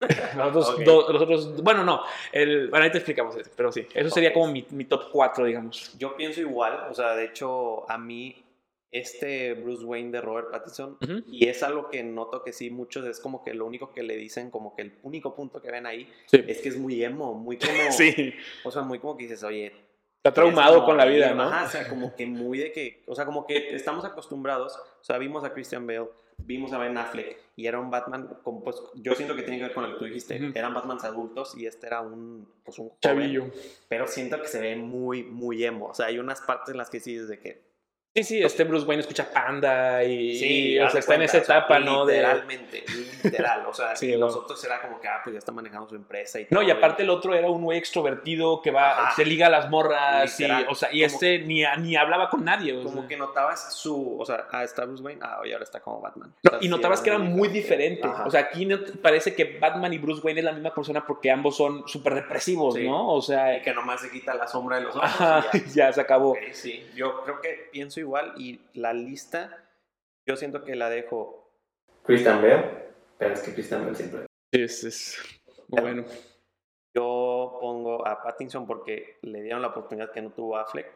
Los, otros, bueno, no, el, bueno, ahí te explicamos eso, pero sí, eso sería como mi, mi, top 4, digamos. Yo pienso igual, o sea, de hecho, a mí, este Bruce Wayne de Robert Pattinson, y es algo que noto que sí, muchos es como que lo único que le dicen, como que el único punto que ven ahí, es que es muy emo, muy como, sí. o sea, muy como que dices, oye, Está traumado con la vida, ¿no? Ajá, o sea, como que muy de que, o sea, como que estamos acostumbrados, o sea, vimos a Christian Bale, vimos a Ben Affleck y era un Batman, como, pues yo siento que tiene que ver con lo que tú dijiste, eran Batmans adultos y este era un, pues un chavillo. pero siento que se ve muy, muy emo, o sea, hay unas partes en las que sí, desde que Sí, sí, este Bruce Wayne escucha Panda y, sí, o sea, está en esa etapa, ¿no? Literalmente, literal, o sea, sí, los otros era como que, ah, pues ya está manejando su empresa y No, y aparte el otro era un güey extrovertido que va, se liga a las morras y, o sea, y este ni, ni hablaba con nadie. como que notabas su, o sea, ah, está Bruce Wayne, ah, y ahora está como Batman. y notabas que era muy diferente, o sea, aquí parece que Batman y Bruce Wayne es la misma persona porque ambos son súper represivos, ¿no? O sea... Y que nomás se quita la sombra de los ojos Ajá, ya. se acabó. sí, yo creo que pienso igual y la lista yo siento que la dejo Christian Bale, pero es que Christian Bale siempre. Es, es bueno. Yo pongo a Pattinson porque le dieron la oportunidad que no tuvo Affleck.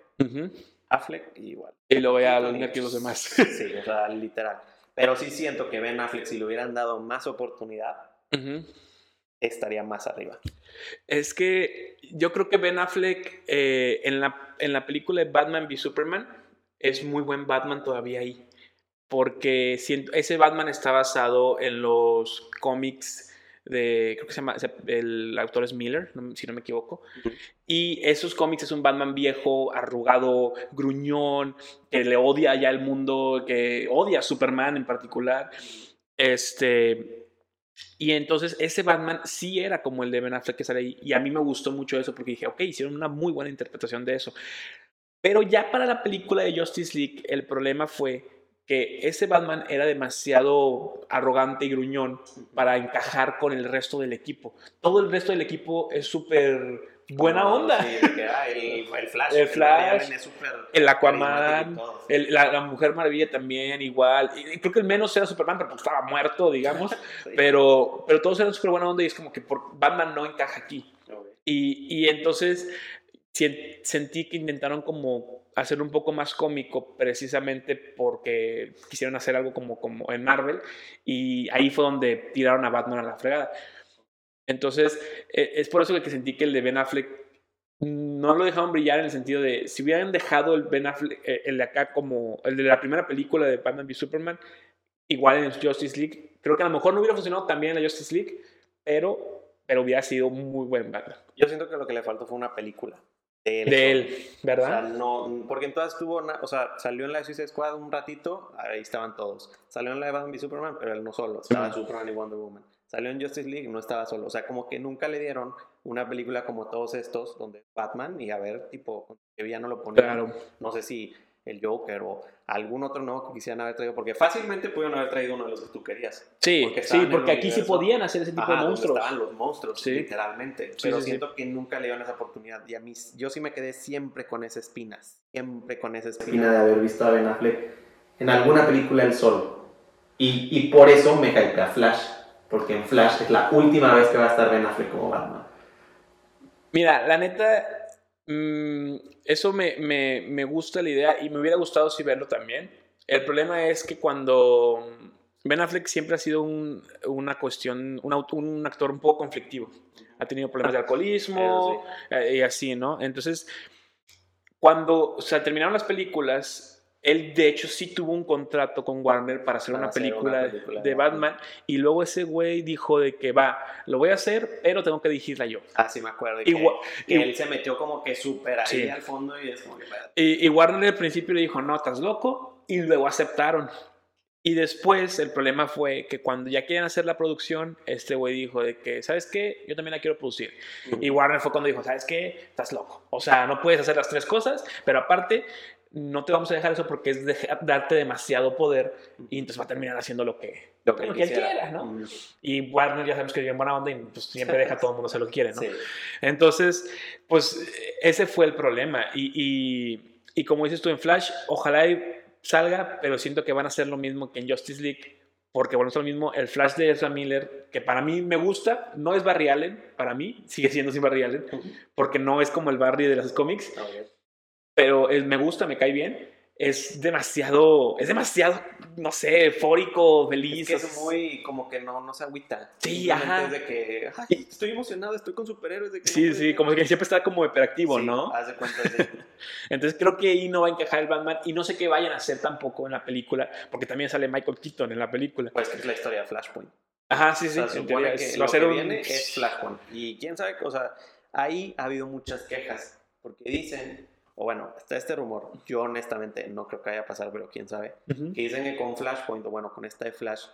Affleck igual. Y luego ya los nervios los demás. Sí, o sea, literal. Pero sí siento que Ben Affleck, si le hubieran dado más oportunidad, estaría más arriba. Es que yo creo que Ben Affleck eh, en, la, en la película de Batman v Superman es muy buen Batman todavía ahí. Porque ese Batman está basado en los cómics de, creo que se llama, el autor es Miller, si no me equivoco. Y esos cómics es un Batman viejo, arrugado, gruñón, que le odia ya el mundo, que odia a Superman en particular. Este, y entonces ese Batman sí era como el de Ben Affleck que sale ahí. Y a mí me gustó mucho eso porque dije, ok, hicieron una muy buena interpretación de eso. Pero ya para la película de Justice League, el problema fue que ese Batman era demasiado arrogante y gruñón para encajar con el resto del equipo. Todo el resto del equipo es súper buena onda. el, Flash, el, Flash, el, Aquaman, la, Mujer Maravilla también igual. Y creo que el menos era Superman, pero pues estaba muerto, digamos. pero, pero todos eran súper buena onda y es como que por Batman no encaja aquí. Y, y entonces sentí que intentaron como hacer un poco más cómico precisamente porque quisieron hacer algo como, como en Marvel y ahí fue donde tiraron a Batman a la fregada. Entonces, e, es por eso que sentí que el de Ben Affleck no lo dejaron brillar en el sentido de si hubieran dejado el Ben Affleck, eh, el de acá como el de la primera película de Batman v Superman, igual en Justice League, creo que a lo mejor no hubiera funcionado también en la Justice League, pero, pero hubiera sido muy buen Batman. Yo siento que lo que le faltó fue una película de él, ¿verdad? O sea, no, porque en todas tuvo, o sea, salió en la de Suicide Squad un ratito, ahí estaban todos. Salió en la de Batman y Superman, pero él no solo, estaba Superman y Wonder Woman. Salió en Justice League, no estaba solo. O sea, como que nunca le dieron una película como todos estos, donde Batman, y a ver, tipo, que ya no lo ponían. No sé si el Joker o algún otro nuevo que quisieran haber traído, porque fácilmente pudieron haber traído uno de los que tú querías. Sí, porque sí, porque aquí sí podían hacer ese tipo de monstruos. Estaban los monstruos, literalmente. pero siento que nunca le dieron esa oportunidad. Y a mí, yo sí me quedé siempre con esa espina, siempre con esa espina de haber visto a Ben Affleck en alguna película él solo. Y, y por eso me a Flash, porque en Flash es la última vez que va a estar Ben Affleck como Batman. Mira, la neta, Mm, eso me, me, me, gusta la idea y me hubiera gustado si verlo también. El problema es que cuando Ben Affleck siempre ha sido un, una cuestión, un, actor un poco conflictivo. Ha tenido problemas de alcoholismo eh, y así, ¿no? Entonces, cuando se terminaron las películas, él de hecho sí tuvo un contrato con Warner para hacer, Para una, hacer una película de de Batman y luego ese güey dijo de que va, lo voy a hacer, pero tengo que dirigirla yo. Ah, sí, me acuerdo. y que- Igual- que, y- él se metió como que súper ahí Sí. al fondo y es como que. Y, y Warner al principio le dijo, no, estás loco, y luego aceptaron. Y después el problema fue que cuando ya quieren hacer la producción, este güey dijo de que, ¿sabes qué? Yo también la quiero producir. Y Warner fue cuando dijo, ¿sabes qué? Estás loco. O sea, no puedes hacer las tres cosas, pero aparte, no te vamos a dejar eso porque es darte demasiado poder y entonces va a terminar haciendo lo que, Lo que lo él que él quisiera. quiera, ¿no? Mm, Y Warner ya sabemos que es bien buena onda y pues siempre deja a todo el mundo hacer lo que quiere, ¿no? Sí. Entonces, pues ese fue el problema. Y, y- y como dices tú en Flash, ojalá salga, pero siento que van a hacer lo mismo que en Justice League, porque bueno, es lo mismo. El Flash de Ezra Miller, que para mí me gusta, no es Barry Allen, para mí, sigue siendo sin Barry Allen, porque no es como el Barry de los cómics. Pero es- me gusta, me cae bien. Es demasiado, es demasiado, no sé, eufórico, feliz. Es que es- muy como que no, no se agüita. Sí, ajá. De que, ay, estoy emocionado, estoy con superhéroes. De que Sí, no sí, como ser". que siempre está como hiperactivo, Sí, ¿no? Haz de cuenta de. Entonces creo que ahí no va a encajar el Batman y no sé qué vayan a hacer tampoco en la película, porque también sale Michael Keaton en la película. Pues que es la historia de Flashpoint. Ajá, sí, sí. o sea, supone que es- lo ser que un- viene es Flashpoint. Y quién sabe, o sea, ahí ha habido muchas quejas. Porque dicen, o bueno, está este rumor. Yo honestamente no creo que vaya a pasar, pero quién sabe. Que dicen que con Flashpoint, o bueno, con esta de Flash,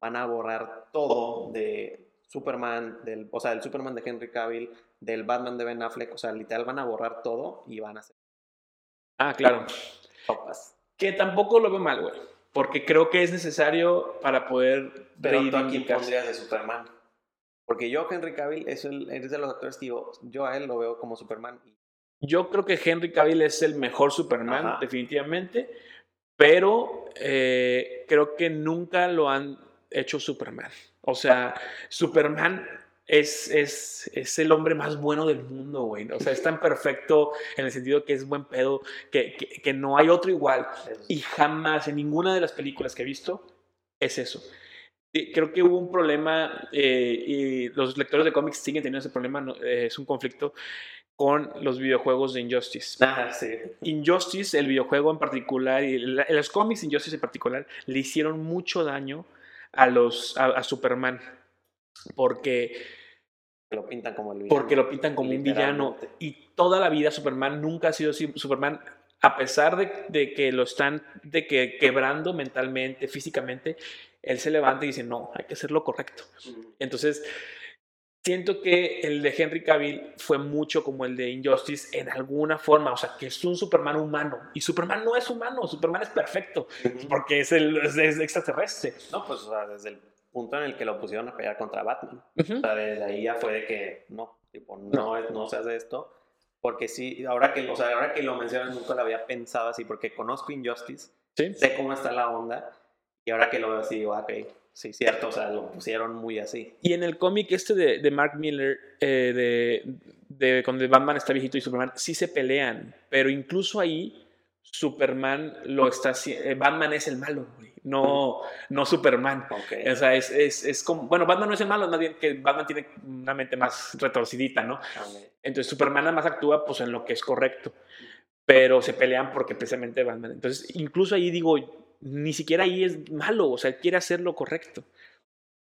van a borrar todo de Superman, del, o sea, del Superman de Henry Cavill, del Batman de Ben Affleck. O sea, literal van a borrar todo y van a hacer Ah, claro. topas. Que tampoco lo veo mal, güey. Porque creo que es necesario para poder Pero tú a quién reivindicarse. pondrías de Superman. Porque yo, Henry Cavill, es, el, es de los actores que yo, yo a él lo veo como Superman. Yo creo que Henry Cavill es el mejor Superman, Ajá. definitivamente. Pero eh, creo que nunca lo han hecho Superman. O sea, Superman es, es, es el hombre más bueno del mundo, güey. O sea, es tan perfecto en el sentido que es buen pedo, que, que, que no hay otro igual. Y jamás en ninguna de las películas que he visto es eso. Creo que hubo un problema eh, y los lectores de cómics siguen teniendo ese problema. ¿no? Eh, es un conflicto con los videojuegos de Injustice. Ajá, sí. Injustice, el videojuego en particular, y la- los cómics Injustice en particular, le hicieron mucho daño a, los, a, a Superman. Porque, Lo pintan como el villano. porque lo pintan como un villano. Y toda la vida Superman nunca ha sido así. Superman, a pesar de, de que lo están de que quebrando mentalmente, físicamente, él se levanta y dice, no, hay que hacer lo correcto. Entonces, siento que el de Henry Cavill fue mucho como el de Injustice en alguna forma, o sea, que es un Superman humano. Y Superman no es humano, Superman es perfecto, porque es, el, es, es extraterrestre. No, pues o sea, desde el punto en el que lo pusieron a pelear contra Batman. Ujú. O sea, desde ahí ya fue de que no, tipo, no, no se hace esto. Porque sí, ahora que, o sea, ahora que lo mencionas, nunca lo había pensado así, porque conozco Injustice, Sí. sé cómo está la onda, y ahora que lo veo así, digo, ah, ok, sí, cierto, o sea, lo pusieron muy así. Y en el cómic este de, de Mark Miller, eh, de, de cuando Batman está viejito y Superman, sí se pelean, pero incluso ahí Superman lo está haciendo, Batman es el malo, güey, no, no Superman. Ok. O sea, es, es, es como, bueno, Batman no es el malo, más bien que Batman tiene una mente más retorcidita, ¿no? Ok. Entonces Superman nada más actúa pues en lo que es correcto, pero se pelean porque precisamente Batman. Entonces, incluso ahí digo, ni siquiera ahí es malo, o sea, quiere hacer lo correcto.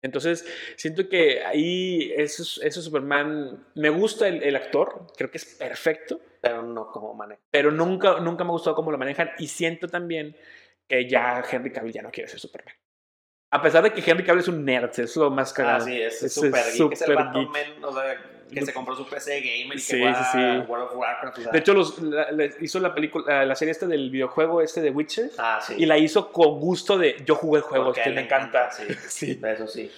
Entonces, siento que ahí eso, eso Superman, me gusta el, el actor, creo que es perfecto, Pero no como maneja. pero nunca, nunca me ha gustado cómo lo manejan y siento también que ya Henry Cavill ya no quiere ser Superman. A pesar de que Henry Cavill es un nerd, es lo más Ah, cagado. sí, es súper geek, es el geek. men, o sea, que se compró su PC gamer y que Sí, juega sí, sí. World of Warcraft, o sea. De hecho, los, la- la- hizo la película, la serie esta del videojuego este de Witcher ah, sí. y la hizo con gusto de yo jugué el juego, Porque que él me le encanta. Sí, eso sí.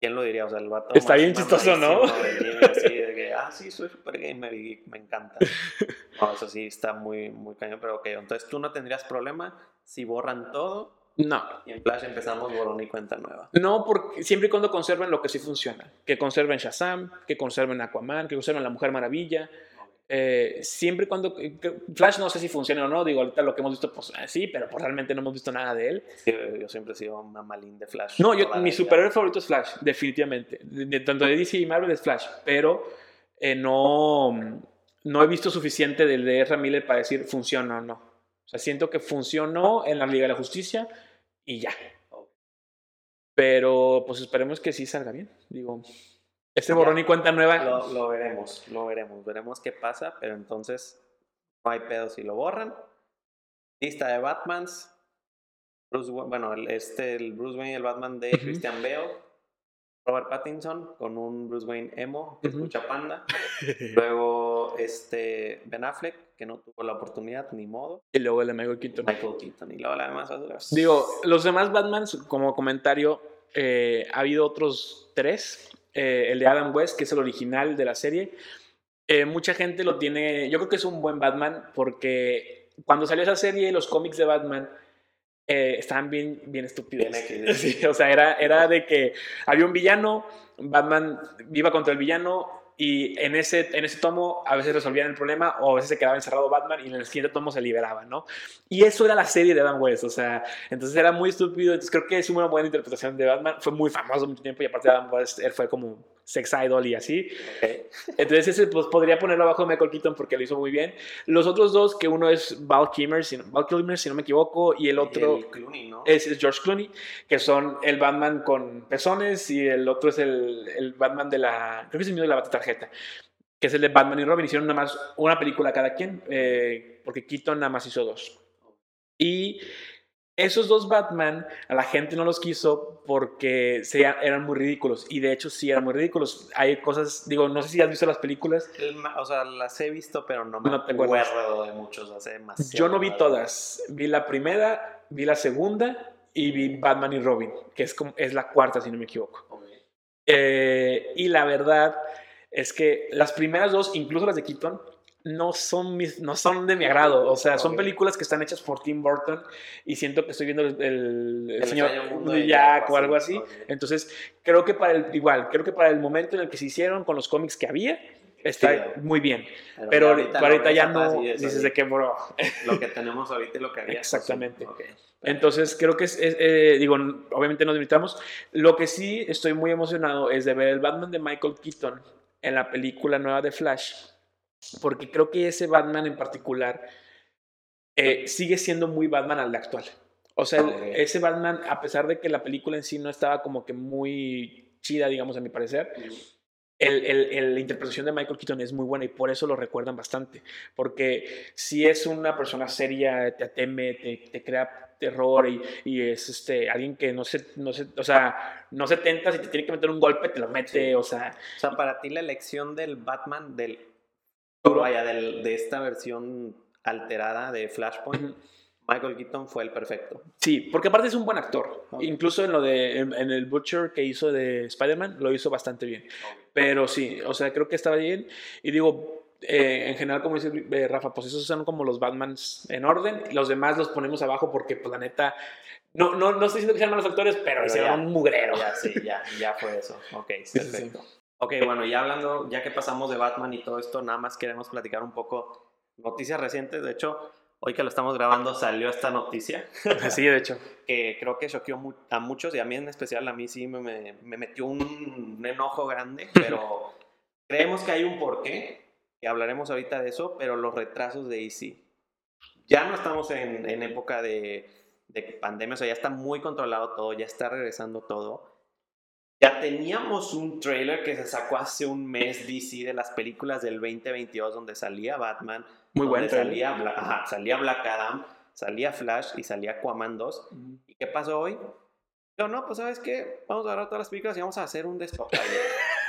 ¿Quién lo diría? O sea, el vato. Está más bien chistoso, ¿no? así, de que, ah, sí, soy super gamer y me encanta. No, eso sí está muy, muy cañón, pero ok. Entonces tú no tendrías problema si borran todo No, y en Flash empezamos borrón y cuenta nueva. no, porque siempre y cuando conserven lo que sí funciona. Que conserven Shazam, que conserven Aquaman, que conserven La Mujer Maravilla. Eh, siempre cuando Flash no sé si funciona o no, digo, ahorita lo que hemos visto, pues sí, pero pues, realmente no hemos visto nada de él. yo siempre he sido un mamalín de Flash. No, yo, mi superhéroe favorito es Flash, definitivamente. tanto de DC y Marvel es Flash, pero no, no he visto suficiente del de Ezra Miller para decir funciona o no. O sea, siento que funcionó en la Liga de la Justicia y ya. Pero pues esperemos que sí salga bien. Digo, este borrón y cuenta nueva. Lo, veremos, lo veremos, veremos qué pasa, pero entonces no hay pedo si lo borran. Lista de Batmans. Bruce, bueno, este, el Bruce Wayne, el Batman de Christian Bale. Robert Pattinson con un Bruce Wayne emo que escucha Panda. luego este Ben Affleck, que no tuvo la oportunidad ni modo. Y luego el de Michael Keaton. Michael Keaton. Y luego la demás Digo, los demás Batmans, como comentario, eh, ha habido otros tres. Eh, el de Adam West, que es el original de la serie. Eh, mucha gente lo tiene. Yo creo que es un buen Batman porque cuando salió esa serie, los cómics de Batman eh, estaban bien, bien estúpidos. o sea, era, era de que había un villano, Batman iba contra el villano y en ese, en ese tomo a veces resolvían el problema o a veces se quedaba encerrado Batman y en el siguiente tomo se liberaba, ¿no? Y eso era la serie de Adam West, o sea, entonces era muy estúpido. Entonces creo que es una buena interpretación de Batman. Fue muy famoso mucho tiempo y aparte Adam West, él fue como sex idol y así. Entonces ese pues, podría ponerlo abajo de Michael Keaton porque lo hizo muy bien. Los otros dos, que uno es Val Kilmer, si, Val Kilmer, si no me equivoco, y el otro es, es, George Clooney, que son el Batman con pezones y el otro es el, el Batman de la, creo que es el mío de la tarjeta, que es el de Batman y Robin. Hicieron nada más una película cada quien, eh, porque Keaton nada más hizo dos. Y esos dos Batman a la gente no los quiso porque eran muy ridículos. Y de hecho sí eran muy ridículos. Hay cosas, digo, no sé si has visto las películas. o sea, las he visto, pero no me acuerdo de muchos. Hace Yo no vi todas. Vi la primera, vi la segunda y vi Batman y Robin, que es, como, es la cuarta, si no me equivoco. Eh, y la verdad es que las primeras dos, incluso las de Keaton, no son, mis, no son de mi agrado. O sea, son películas que están hechas por Tim Burton y siento que estoy viendo el, el, señor Jack o algo así. Entonces, creo que para el, igual, creo que para el momento en el que se hicieron con los cómics que había, está muy bien. Pero, ahorita, ya no dices de qué, bro. Lo que tenemos ahorita y lo que había. Exactamente. Entonces, creo que es, eh, digo, obviamente nos limitamos. Lo que sí estoy muy emocionado es de ver el Batman de Michael Keaton en la película nueva de Flash porque creo que ese Batman en particular eh, sigue siendo muy Batman al de actual. O sea, ese Batman, a pesar de que la película en sí no estaba como que muy chida, digamos, a mi parecer, el, la interpretación de Michael Keaton es muy buena y por eso lo recuerdan bastante. Porque si es una persona seria, te ateme, te, crea terror y, y, es este, alguien que no se, no se, o sea, no se tenta, si te tiene que meter un golpe, te lo mete, o sea... O sea, para ti la elección del Batman, del vaya, de, esta versión alterada de Flashpoint, Michael Keaton fue el perfecto. Sí, porque aparte es un buen actor. Incluso en lo de en, el Butcher que hizo de Spider-Man lo hizo bastante bien. Pero sí, o sea, creo que estaba bien. Y digo, eh, en general, como dice eh, Rafa, pues esos son como los Batmans en orden. Los demás los ponemos abajo porque, pues la neta, no, no, no estoy diciendo que sean malos actores, pero, hicieron un mugrero. Ya, sí, ya, ya fue eso. Ok, perfecto. Ok, bueno, ya hablando, ya que pasamos de Batman y todo esto, nada más queremos platicar un poco noticias recientes. De hecho, hoy que lo estamos grabando salió esta noticia. Sí, de hecho. que creo que choqueó a muchos y a mí en especial, a mí sí me, me metió un, enojo grande, pero creemos que hay un porqué, que hablaremos ahorita de eso, pero los retrasos de EC. Ya no estamos en, en época de, de pandemia, o sea, ya está muy controlado todo, ya está regresando todo ya teníamos un trailer que se sacó hace un mes DC de las películas del 2022 donde salía Batman, muy bueno, salía, Black, salía Black Adam, salía Flash y salía Aquaman 2. ¿Y qué pasó hoy? Yo no, pues sabes qué, vamos a agarrar todas las películas y vamos a hacer un despapalle.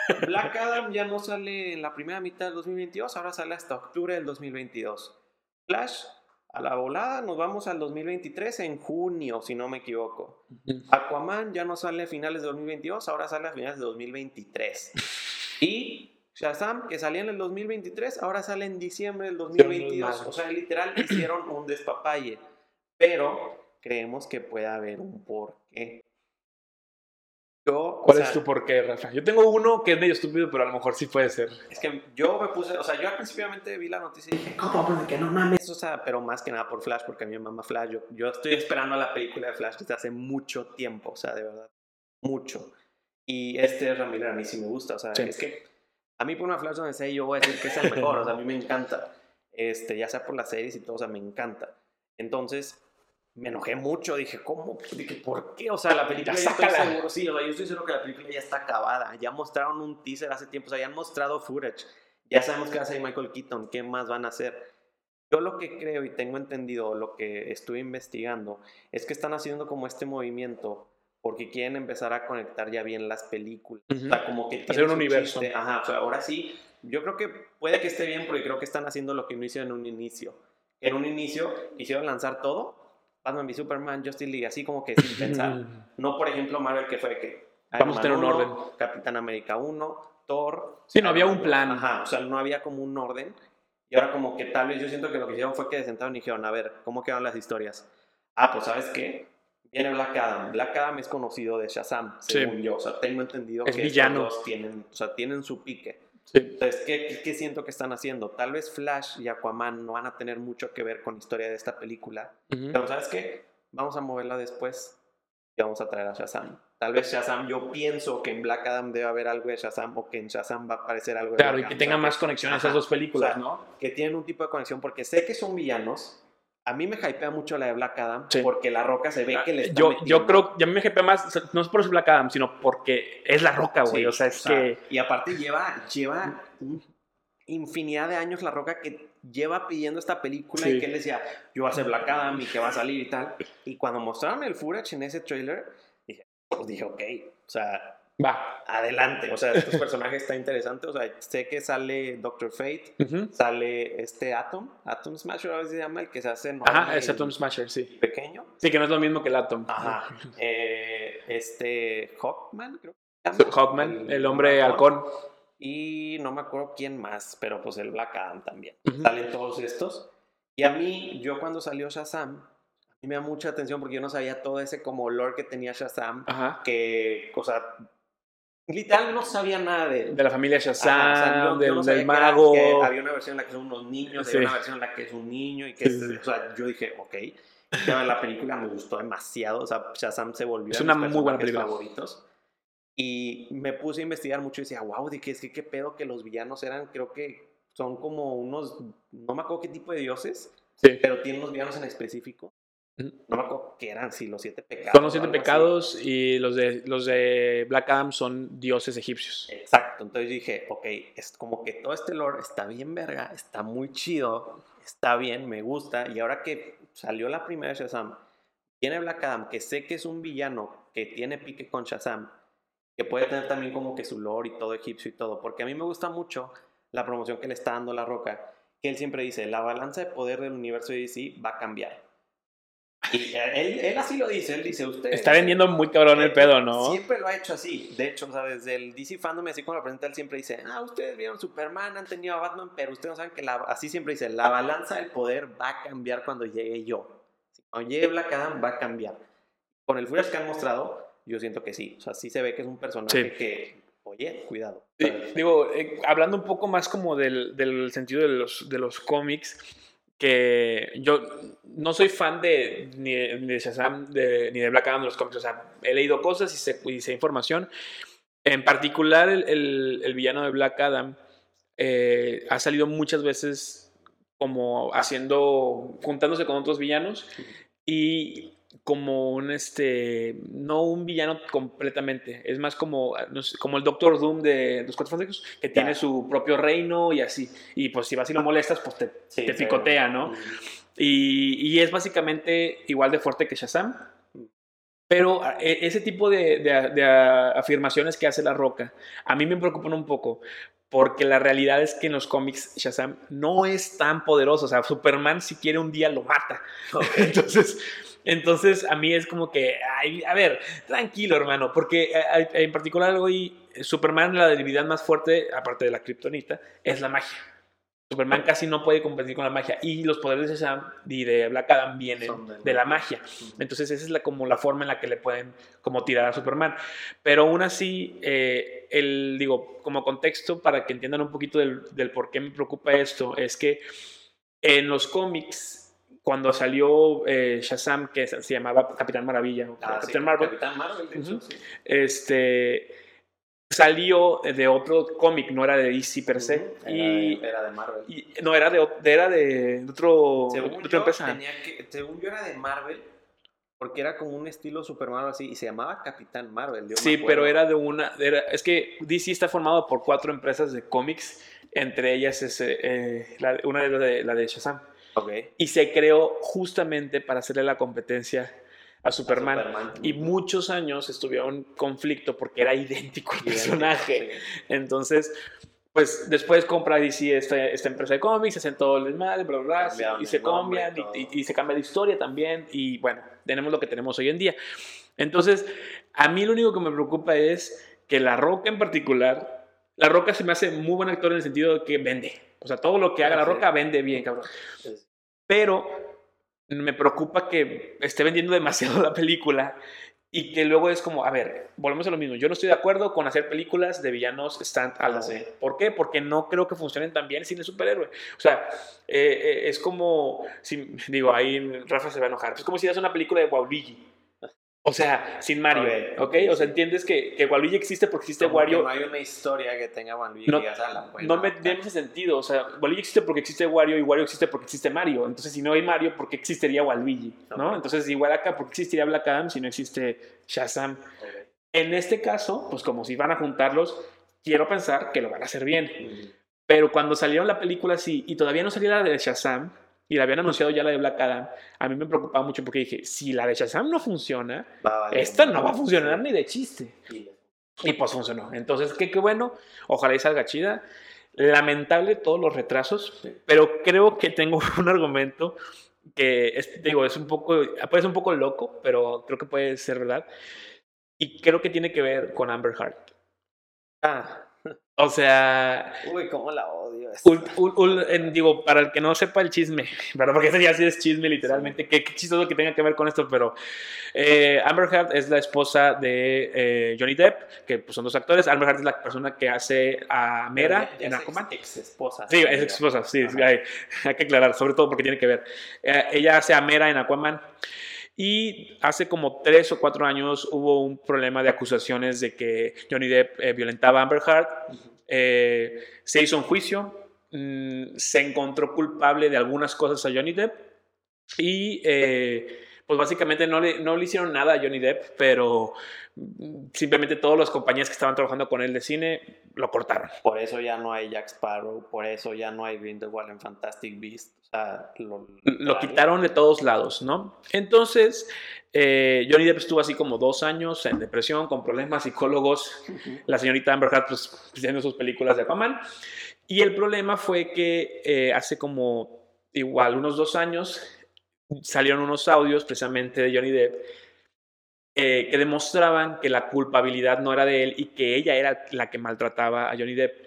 Black Adam ya no sale en la primera mitad del 2022, ahora sale hasta octubre del 2022. Flash a la volada nos vamos al 2023 en junio, si no me equivoco. Aquaman ya no sale a finales de 2022, ahora sale a finales de 2023. Y Shazam, que salía en el 2023, ahora sale en diciembre del 2022. O sea, literal hicieron un despapalle. Pero creemos que puede haber un porqué. Yo, ¿Cuál es tu por qué, Rafa? Yo tengo uno que es medio estúpido, pero a lo mejor sí puede ser. Es que yo me puse, o sea, yo al principio vi la noticia y dije, ¿cómo? Pues de que no mames. O sea, pero más que nada por Flash, porque a mí me mama Flash. Yo, yo estoy esperando la película de Flash desde hace mucho tiempo, o sea, de verdad, mucho. Y este Ramírez a mí sí me gusta, o sea, es que a mí por una Flash donde sé yo voy a decir que es el mejor, o sea, a mí me encanta. Este, ya sea por las series y todo, o sea, me encanta. Entonces, me enojé mucho, dije, ¿cómo? Dije, ¿por qué? O sea, la película ya, estoy seguro, sí, o sea, yo estoy seguro que la película ya está acabada, ya mostraron un teaser hace tiempo, o sea, ya han mostrado footage, ya sabemos qué va a hacer Michael Keaton, qué más van a hacer. Yo lo que creo y tengo entendido, lo que estuve investigando, es que están haciendo como este movimiento porque quieren empezar a conectar ya bien las películas. O sea, como que... Hacer un universo. Ajá, o sea, ahora sí, yo creo que puede que esté bien porque creo que están haciendo lo que no hicieron en un inicio. En un inicio quisieron lanzar todo Batman v Superman, Justice League, así como que sin pensar. no, por ejemplo, Marvel, que fue que. Vamos a tener un orden. Capitán América 1, Thor. Sí, no había un plan. Ajá, o sea, no había como un orden. Y ahora, como que tal vez yo siento que lo que hicieron fue que se sentaron y dijeron, a ver, ¿cómo quedan las historias? Ah, pues, ¿sabes qué? Viene Black Adam. Black Adam es conocido de Shazam, según yo. O sea, tengo entendido es que villano. tienen, o sea, tienen su pique. Entonces, ¿qué, ¿qué, siento que están haciendo? Tal vez Flash y Aquaman no van a tener mucho que ver con la historia de esta película. Pero, ¿sabes qué? vamos a moverla después y vamos a traer a Shazam. Tal vez Shazam, yo pienso que en Black Adam debe haber algo de Shazam o que en Shazam va a aparecer algo de Claro, y que tenga más conexión a esas dos películas, ¿no? Que tienen un tipo de conexión porque sé que son villanos. A mí me hypea mucho la de Black Adam porque la roca se ve que le está yo, yo creo, ya a mí me hypea más, no es por ser Black Adam, sino porque es la roca, güey. o sea, es que. Y aparte lleva, lleva infinidad de años la roca que lleva pidiendo esta película y que él decía, yo voy a hacer Black Adam y que va a salir y tal. Y cuando mostraron el footage en ese trailer, dije, dije, ok, o sea, va, adelante. O sea, estos personajes está interesante. O sea, sé que sale Doctor Fate, sale este Atom, Atom Smasher, a veces se llama, el que se hace. Ajá, es Atom Smasher, sí. Pequeño. Sí, que no es lo mismo que el Atom. Ajá. Eh, este Hawkman, creo. Hawkman, el, hombre halcón y no me acuerdo quién más, pero pues el Black Adam también. Salen todos estos. Y a mí, yo cuando salió Shazam, a mí me da mucha atención porque yo no sabía todo ese como olor que tenía Shazam, que, o sea, literal no sabía nada de... De la familia Shazam, del, mago. había una versión en la que son unos niños, había una versión en la que es un niño y que, o sea, yo dije, ok. la película me gustó demasiado, o sea, Shazam se volvió es una muy buena película. favoritos. Y me puse a investigar mucho y decía, wow, de que es que qué pedo que los villanos eran, creo que son como unos, no me acuerdo qué tipo de dioses, pero tienen unos villanos en específico. No me acuerdo qué eran, sí, los siete pecados. Son los siete pecados y los de, los de Black Adam son dioses egipcios. Exacto, entonces dije, ok, es como que todo este lore está bien verga, está muy chido, está bien, me gusta. Y ahora que salió la primera Shazam, viene Black Adam, que sé que es un villano que tiene pique con Shazam, que puede tener también como que su lore y todo egipcio y todo, porque a mí me gusta mucho la promoción que le está dando La Roca, que él siempre dice, la balanza de poder del universo de DC va a cambiar. Y él, él así lo dice, él dice, usted... Está vendiendo muy cabrón el pedo, ¿no? Siempre lo ha hecho así. De hecho, ¿sabes? desde el DC Fandom, así como lo presenta, él siempre dice, ah, ustedes vieron Superman, han tenido a Batman, pero ustedes no saben que la... Así siempre dice, la balanza del poder va a cambiar cuando llegue yo. Cuando llegue Black Adam, va a cambiar. Con el footage que han mostrado, yo siento que sí. O sea, sí se ve que es un personaje que, oye, cuidado. digo, eh, hablando un poco más como del, del sentido de los, de los cómics, que yo no soy fan de ni de, Shazam ni de Black Adam de los cómics. O sea, he leído cosas y sé, y sé información. En particular, el, el, villano de Black Adam eh, ha salido muchas veces como haciendo, juntándose con otros villanos. Y como un este no un villano completamente es más como como el Doctor Doom de los Cuatro Fantásticos que tiene su propio reino y así y pues si vas y lo molestas pues te, te picotea no y, y, es básicamente igual de fuerte que Shazam pero e, ese tipo de, de, afirmaciones que hace La Roca a mí me preocupan un poco porque la realidad es que en los cómics Shazam no es tan poderoso. O sea, Superman si quiere un día lo mata. Entonces, entonces, a mí es como que, ay, a ver, tranquilo, hermano, porque eh, en particular hoy Superman, la debilidad más fuerte, aparte de la kriptonita, es la magia. Superman casi no puede competir con la magia y los poderes de Shazam y de Black Adam vienen de de la magia. magia. Entonces esa es la, como la forma en la que le pueden como tirar a Superman. Pero aún así, eh, el, digo, como contexto para que entiendan un poquito del, del por qué me preocupa esto, es que en los cómics, cuando salió eh, Shazam, que se llamaba Capitán Maravilla, Ah, sí, Capitán Marvel, Capitán Marvel, hecho, sí. este, salió de otro cómic, no era de DC per se. Ujú, Era, y, de, era de Marvel. y- no, era de, era de otro, según, otra yo, empresa. tenía que, según yo era de Marvel, porque era como un estilo Superman así, y se llamaba Capitán Marvel. Sí, pero era de una. era- es que DC está formado por cuatro empresas de cómics, entre ellas es, eh, eh, la- una de la de, la de Shazam. Y se creó justamente para hacerle la competencia a Superman. Superman. Y muchos años estuvieron en conflicto porque era idéntico el personaje. sí. Entonces, pues después compra DC esta, esta empresa de cómics, hacen todo el desmadre, bla, bla, bla, Cambiaron y se cambian y, y- y se cambia de historia también. Y bueno, tenemos lo que tenemos hoy en día. Entonces, a mí lo único que me preocupa es que La Roca en particular, La Roca se me hace muy buen actor en el sentido de que vende. O sea, todo lo que haga La. Roca vende bien, cabrón. Pero me preocupa que esté vendiendo demasiado la película y que luego es como, a ver, volvemos a lo mismo. Yo no estoy de acuerdo con hacer películas de villanos stand-alone. Sí. ¿Por qué? Porque no creo que funcionen tan bien sin el superhéroe. O sea, eh, eh, es como, si, digo, ahí Rafa se va a enojar. Es como si haces una película de Waluigi. O sea, sin Mario. Ok, ¿Ok? ok, O sea, entiendes que, que Waluigi existe porque existe como que Wario. no hay una historia que tenga Luis No- que "Ah, la pueden No me adaptar". tiene ese sentido. O sea, Waluigi existe porque existe Wario y Wario existe porque existe Mario. Entonces, si no hay Mario, ¿por qué existiría Waluigi? ¿no? Ok. Entonces, igual acá, ¿por qué existiría Black Adam si no existe Shazam? En este caso, pues como si van a juntarlos, quiero pensar que lo van a hacer bien. Pero cuando salieron la película así y todavía no salía la de Shazam y la habían anunciado ya la de Black Adam, a mí me preocupaba mucho porque dije, si la de Shazam no funciona, Va a valer esta no va a funcionar ni de chiste. Y- pues funcionó. Entonces, qué, qué bueno. Ojalá y salga chida. Lamentable todos los retrasos, pero creo que tengo un argumento que es, digo, es un poco, puede ser un poco loco, pero creo que puede ser verdad. Y creo que tiene que ver con Amber Heard. Ah, O sea, uy, cómo la odio. esta. ul- ul- ul- en- digo, para el que no sepa el chisme, ¿verdad? Porque ese ya sí es chisme literalmente, qué, qué chistoso que tenga que ver con esto, pero eh, Amber Heard es la esposa de eh, Johnny Depp, que pues, son dos actores. Amber Heard es la persona que hace a Mera en Aquaman. Ex, esposa. Sí, es esposa, sí, sí, hay, hay que aclarar, sobre todo porque tiene que ver. Eh, ella hace a Mera en Aquaman. Y hace como tres o cuatro años hubo un problema de acusaciones de que Johnny Depp eh, violentaba a Amber Heard. Eh, se hizo un juicio, mm, se encontró culpable de algunas cosas a Johnny Depp y eh, pues básicamente no le, no le hicieron nada a Johnny Depp, pero simplemente todas las compañías que estaban trabajando con él de cine lo cortaron. Por eso ya no hay Jack Sparrow, por eso ya no hay Grindelwald en Fantastic Beasts. O sea, lo, lo quitaron de todos lados, ¿no? Entonces, eh, Johnny Depp estuvo así como dos años en depresión, con problemas psicólogos. La señorita Amber Heard, pues, haciendo sus películas de Aquaman. Y el problema fue que eh, hace como igual unos dos años salieron unos audios precisamente de Johnny Depp eh, que demostraban que la culpabilidad no era de él y que ella era la que maltrataba a Johnny Depp.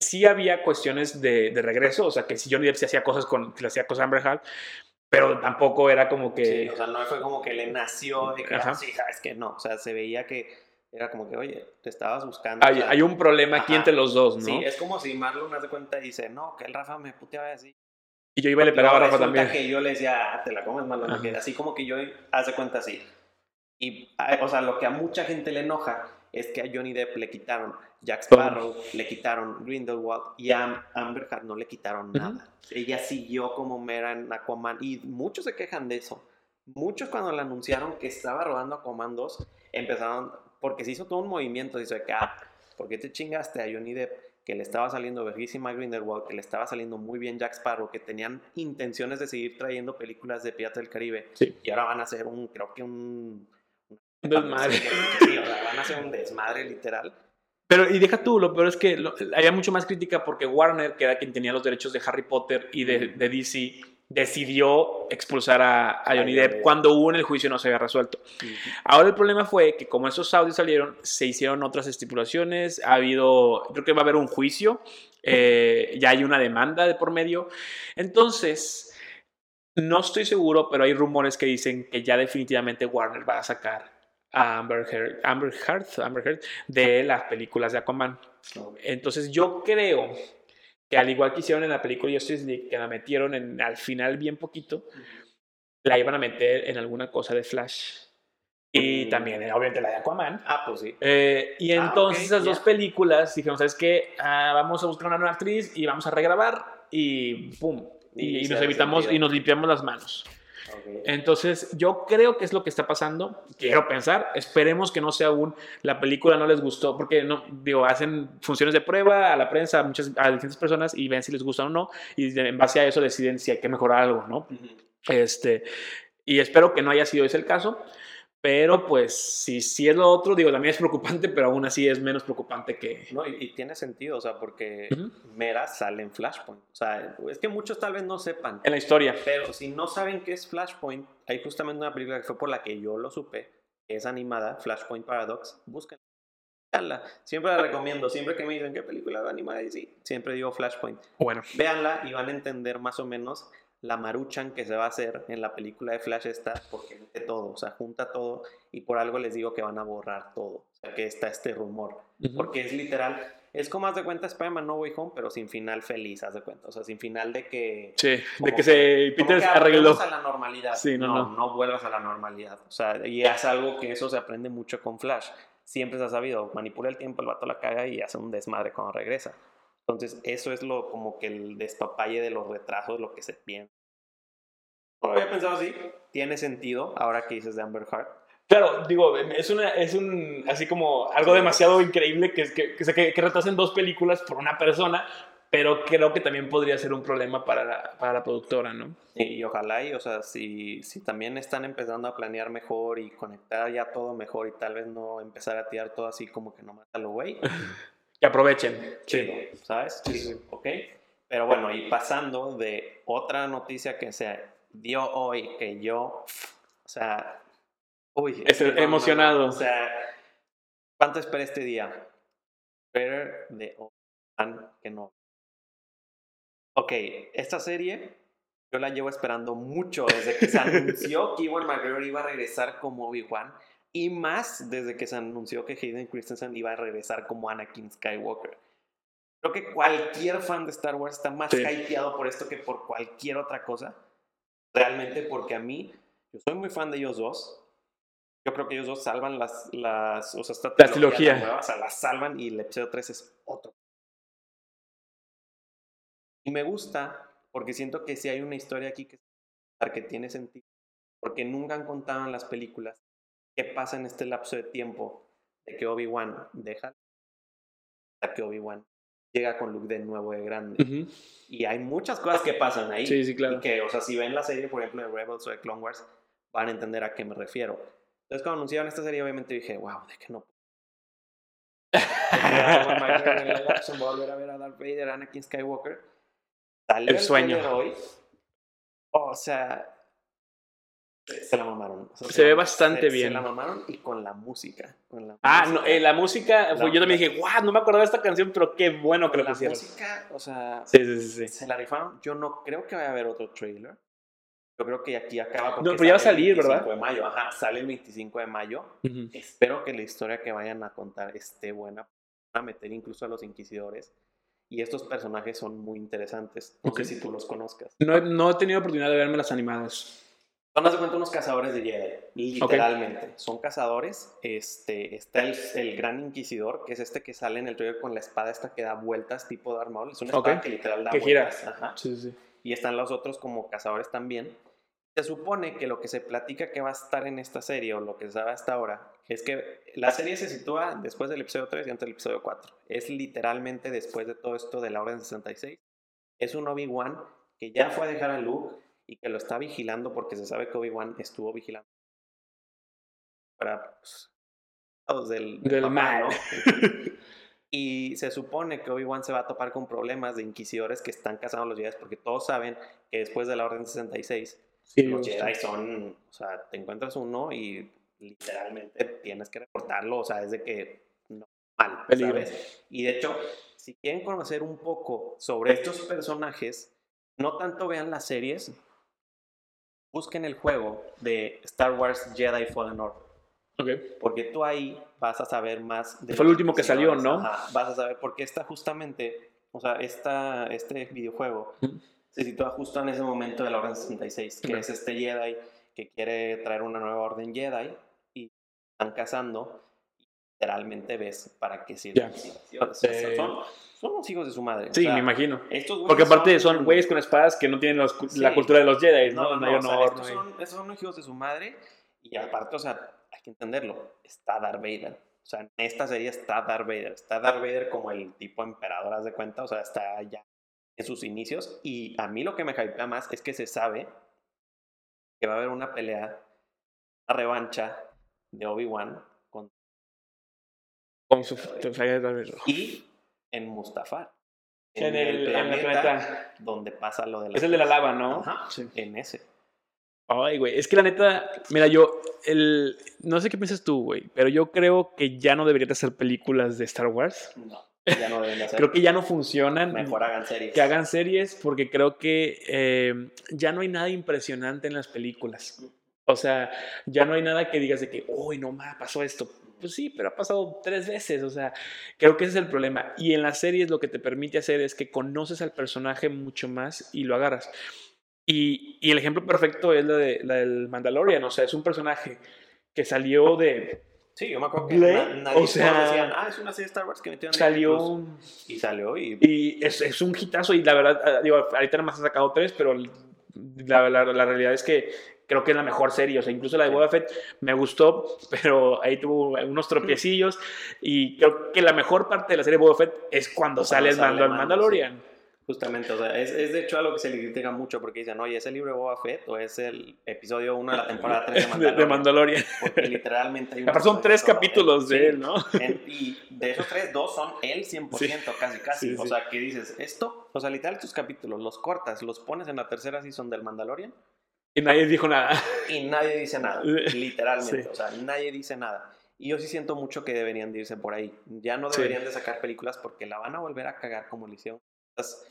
Sí había cuestiones de, de regreso, o sea, que si Johnny Depp se hacía cosas con, le hacía cosas a Amber Heard, pero tampoco era como que... Sí, o sea, no fue como que le nació de que. "Ah, sí, sabes que no. O sea, se veía que era como que, oye, te estabas buscando. hay, o sea, hay un problema aquí Ajá. entre los dos, ¿no? Sí, es como si Marlon hace cuenta y dice, no, que el Rafa me puteaba así. Y yo iba y le pegaba a Rafa también. que yo le decía, ah, te la comes, Marlon. Así como que yo hace cuenta así. Y, o sea, lo que a mucha gente le enoja es que a Johnny Depp le quitaron Jack Sparrow, le quitaron Grindelwald y a Amber Heard no le quitaron nada. Ella siguió como mera en Aquaman y muchos se quejan de eso. Muchos cuando le anunciaron que estaba rodando Aquaman 2 empezaron, porque se hizo todo un movimiento, dice que, ah, ¿por qué te chingaste a Johnny Depp? Que le estaba saliendo verguísima Grindelwald, que le estaba saliendo muy bien Jack Sparrow, que tenían intenciones de seguir trayendo películas de Piratas del Caribe. Sí. Y ahora van a hacer un, creo que un... Un desmadre. Sí, o sea, van a hacer un desmadre literal. Pero, y deja tú, lo peor es que lo- había mucho más crítica porque Warner, que era quien tenía los derechos de Harry Potter y de, de DC, decidió expulsar a, a Johnny Depp. cuando hubo en el juicio no se había resuelto. Ahora el problema fue que como esos audios salieron, se hicieron otras estipulaciones, ha habido, creo que va a haber un juicio, eh, ya hay una demanda de por medio. Entonces, no estoy seguro, pero hay rumores que dicen que ya definitivamente Warner va a sacar a Amber Heard, Amber Heard, Amber Heard de las películas de Aquaman. Entonces yo creo que al igual que hicieron en la película Justice League, que la metieron en, al final bien poquito, la iban a meter en alguna cosa de Flash. Y también, obviamente, la de Aquaman. Ah, pues sí. Eh, y Ah, entonces ok, esas dos películas dijeron, ¿sabes qué? Ah, vamos a buscar una nueva actriz y vamos a regrabar y ¡pum! Y, Y y se nos evitamos sentido. y nos limpiamos las manos. Entonces, yo creo que es lo que está pasando. Quiero pensar. Esperemos que no sea aún. La película no les gustó. Porque, no, digo, hacen funciones de prueba a la prensa, a, muchas, a distintas personas y ven si les gusta o no. Y en base a eso deciden si hay que mejorar algo, ¿no? Este, y espero que no haya sido ese el caso. Pero, pues, si, si es lo otro, digo, también es preocupante, pero aún así es menos preocupante que. No, y, y tiene sentido, o sea, porque Ujú. Mera sale en Flashpoint. O sea, es que muchos tal vez no sepan. En la historia. Pero si no saben qué es Flashpoint, hay justamente una película que fue por la que yo lo supe, que es animada, Flashpoint Paradox. Busquen. Véanla. Siempre la recomiendo. Siempre que me dicen qué película va animada, y sí, siempre digo Flashpoint. Bueno, Véanla y van a entender más o menos la maruchan que se va a hacer en la película de Flash esta, porque mete todo, o sea, junta todo y por algo les digo que van a borrar todo. O sea, que está este rumor. Porque es literal, es como haz de cuenta Spider-Man No Way Home, pero sin final feliz, haz de cuenta. O sea, sin final de que... sí, de como que se Peter que arregló. a la normalidad. Sí, no, no, no. vuelvas a la normalidad. O sea, y es algo que eso se aprende mucho con Flash. Siempre se ha sabido, manipula el tiempo, el vato la caga y hace un desmadre cuando regresa. Entonces, eso es lo como que el despapalle de los retrasos, lo que se piensa. No había pensado así. Tiene sentido ahora que dices de Amber Heard. Claro, digo, es, una, es un, así como algo demasiado increíble que, que, que, que, retrasen dos películas por una persona, pero creo que también podría ser un problema para la, para la productora, ¿no? Y, ojalá, y o sea, si, si también están empezando a planear mejor y conectar ya todo mejor y tal vez no empezar a tirar todo así como que nomás a lo güey, Que aprovechen. chido, ¿sabes? Sí, ¿ok? Pero bueno, y pasando de otra noticia que se dio hoy, que yo, o sea, uy, Es emocionado. O sea, ¿cuánto esperé este día? Better de Obi-Wan que no. Ok, esta serie yo la llevo esperando mucho desde que se anunció que Ewan McGregor iba a regresar como Obi-Wan y más desde que se anunció que Hayden Christensen iba a regresar como Anakin Skywalker. Creo que cualquier fan de Star Wars está más Sí. hypeado por esto que por cualquier otra cosa. Realmente porque a mí, yo soy muy fan de ellos dos. Yo creo que ellos dos salvan las, las o sea, esta La trilogía nueva, o sea, las salvan y el episodio 3 es otro. Y me gusta porque siento que si hay una historia aquí que, que tiene sentido. Porque nunca han contado en las películas qué pasa en este lapso de tiempo de que Obi-Wan deja hasta que Obi-Wan llega con Luke de nuevo de grande. Ujú. Y hay muchas cosas que pasan ahí. Sí, sí, claro. Y que, o sea, si ven la serie, por ejemplo, de Rebels o de Clone Wars, van a entender a qué me refiero. Entonces, cuando anunciaron esta serie, obviamente dije, wow, de que no. Ewan McGregor en live action, voy a volver a ver a Darth Vader, Anakin Skywalker. Salió El sueño. hoy. O sea, se la mamaron. O sea, Se ve la- bastante se- bien. Se la mamaron y con la música. Con la Ah, música. no, eh, la música, La- yo también dije, guau, no me acordaba de esta canción, pero qué bueno que lo la pusieron. música, o sea, Sí, sí, sí, sí. se la rifaron. Yo no creo que vaya a haber otro trailer. Yo creo que aquí acaba. No, pero ya va a el salir, 25 ¿verdad? de mayo, ajá, sale el 25 de mayo. Espero que la historia que vayan a contar esté buena. Van a meter incluso a los inquisidores. Y estos personajes son muy interesantes. No sé si tú los conozcas. No, no he tenido oportunidad de verme las animadas. Son, haz de cuenta, unos cazadores de Jedi. Literalmente. Son cazadores. Este, está el, el gran inquisidor, que es este que sale en el trailer con la espada esta que da vueltas, tipo de Maul. Es una espada que literal da Que gira. vueltas. Ajá. Sí, sí. y están los otros como cazadores también. Se supone que lo que se platica que va a estar en esta serie, o lo que se sabe hasta ahora, es que la serie se sitúa después del episodio 3 y antes del episodio 4. Es literalmente después de todo esto de la Orden 66. Es un Obi-Wan que ya fue a dejar a Luke y que lo está vigilando porque se sabe que Obi-Wan estuvo vigilando para pues, lados del, Del papá, mal. ¿no? Y se supone que Obi-Wan se va a topar con problemas de inquisidores que están cazando a los Jedi porque todos saben que después de la Orden 66 Sí, los Jedi son, o sea, te encuentras uno y literalmente tienes que reportarlo, o sea, es de que no mal. ¿sabes? Y de hecho, si quieren conocer un poco sobre estos personajes, no tanto vean las series, busquen el juego de Star Wars Jedi Fallen Order, ok. porque tú ahí vas a saber más de Fue el último que salió, ¿no? ajá, vas a saber por qué está justamente, o sea, esta, este videojuego se sitúa justo en ese momento de la Orden 66, que es este Jedi que quiere traer una nueva Orden Jedi y están cazando. Literalmente ves para qué. O sea, Eh, son, son unos hijos de su madre. o Sí, sea, me imagino. Estos Porque aparte son güeyes con espadas que no tienen los- la cultura de los Jedi, ¿no? No, No, no, o sea, estos no son, estos son hijos de su madre y aparte, o sea, hay que entenderlo, está Darth Vader. O sea, en esta serie está Darth Vader. Está Darth Vader como el tipo emperador, haz de cuenta, o sea, está ya en sus inicios. Y a mí lo que me hypea más es que se sabe que va a haber una pelea, una revancha de Obi-Wan con- su... y en Mustafar. En el, en el planeta. donde pasa lo de la... Es el de la lava, ¿no? Ajá, Sí. en ese. Ay, güey, es que la neta, mira, yo, el, no sé qué piensas tú, güey, pero yo creo que ya no deberían de hacer películas de Star Wars. No, ya no deben de hacer. Creo que ya no funcionan. Mejor hagan series. Que hagan series porque creo que eh, ya no hay nada impresionante en las películas. O sea, ya no hay nada que digas de que, uy, no más, pasó esto. Pues sí, pero ha pasado tres veces. O sea, creo que ese es el problema. Y en las series lo que te permite hacer es que conoces al personaje mucho más y lo agarras. Y, y el ejemplo perfecto es la, de, la del Mandalorian. O sea, es un personaje que salió de. Sí, yo me acuerdo que Blade, na- nadie o sea, decían, ah, es una serie de Star Wars que metieron Salió. Disney Plus". Y salió y... Y es, es un hitazo. Y la verdad, ah, digo, ahorita nada más han sacado tres, pero la, la, la realidad es que creo que es la mejor serie. O sea, incluso la de Sí. Boba Fett me gustó, pero ahí tuvo unos tropiecillos. Y creo que la mejor parte de la serie de Boba Fett es cuando Cuando sale el mando al Mandalorian. Justamente, o sea, es, es de hecho algo que se le critica mucho porque dicen, oye, ¿es el libro de Boba Fett o es el episodio 1 de la temporada 3 de Mandalorian? de Mandalorian. Porque literalmente hay un Aparte son tres capítulos de él. ¿no? Sí. En- y de esos tres, dos son él 100%, casi, casi. Sí, o sí. sea, que dices, esto, o sea, literal, tus capítulos los cortas, los pones en la tercera season del Mandalorian Y nadie dijo nada. y nadie dice nada, Sí. literalmente, Sí. o sea, nadie dice nada. Y yo sí siento mucho que deberían de irse por ahí. Ya no Sí. deberían de sacar películas porque la van a volver a cagar como lo hicieron.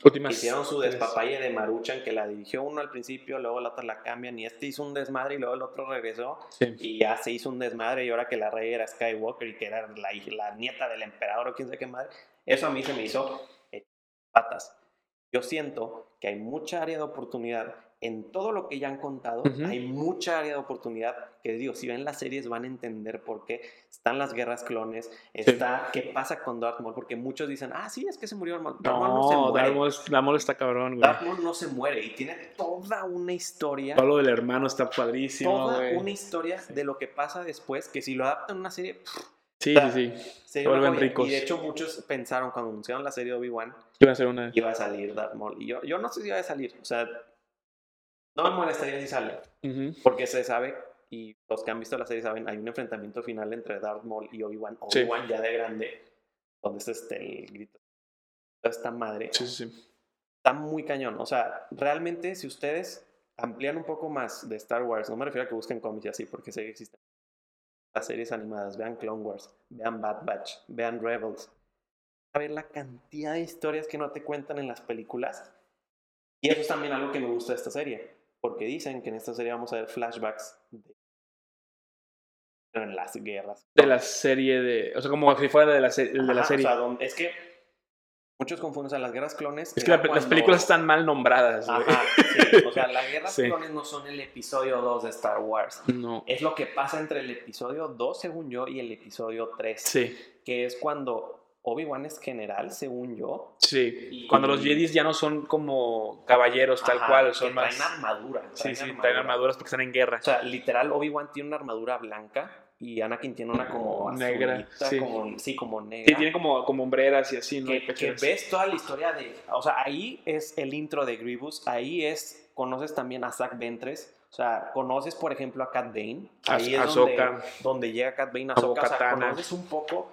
Últimas Hicieron su despapalle de Maruchan que la dirigió uno al principio, luego la otra la cambian y este hizo un desmadre y luego el otro regresó Sí. y ya se hizo un desmadre y ahora que la rey era Skywalker y que era la, la nieta del emperador o quién sabe qué madre, eso a mí se me hizo eh, patas. Yo siento que hay mucha área de oportunidad en todo lo que ya han contado, Ujú. hay mucha área de oportunidad que digo, si ven las series van a entender por qué están las guerras clones, está qué pasa con Darth Maul, porque muchos dicen, ah, sí, es que se murió Darth Maul. Darth Maul no, se muere. Darth Maul, Darth Maul está cabrón, güey. Darth Maul no se muere y tiene toda una historia Todo lo del hermano está padrísimo, toda güey. una historia de lo que pasa después, que si lo adaptan a una serie, pff, Sí, o sea, sí, sí. vuelven ricos. Y de hecho muchos pensaron cuando anunciaron la serie Obi-Wan, Iba a ser una. iba a salir Darth Maul. Y yo, yo no sé si iba a salir, o sea, no me molestaría si sale, porque se sabe, y los que han visto la serie saben, hay un enfrentamiento final entre Darth Maul y Obi-Wan, Sí. Obi-Wan ya de grande, donde es este, el grito. Esta madre. Sí, sí, sí. está muy cañón. O sea, realmente si ustedes amplían un poco más de Star Wars, no me refiero a que busquen cómics y así, porque sé que existen las series animadas, vean Clone Wars, vean Bad Batch, vean Rebels. A ver la cantidad de historias que no te cuentan en las películas. Y eso es también algo que me gusta de esta serie, porque dicen que en esta serie vamos a ver flashbacks de en las guerras. De la serie de. O sea, como si fuera de la, se- de la serie. O sea, donde- es que muchos confunden, o sea, las guerras clones. es que las películas están mal nombradas. Ajá, sí, o sea, las guerras Sí. clones no son el episodio 2 de Star Wars. No. Es lo que pasa entre el episodio 2, según yo, y el episodio 3. Sí, Que es cuando Obi-Wan es general, según yo. sí. Y- Cuando los Jedis ya no son como caballeros tal cual, son más. Traen armadura. Sí, sí, armadura. traen armaduras porque están en guerra. O sea, literal, Obi-Wan tiene una armadura blanca y Anakin tiene una como Negra, azulita, sí. Como, sí, como negra. Sí, tiene como, como hombreras y así, ¿no? Que, que ves toda la historia de. O sea, ahí es el intro de Grievous. Ahí es. Conoces también a Zack Ventres. O sea, conoces, por ejemplo, a Cat Bane. Ahí Ah- es donde, donde llega Cat Bane a A Ahsoka. O sea, conoces un poco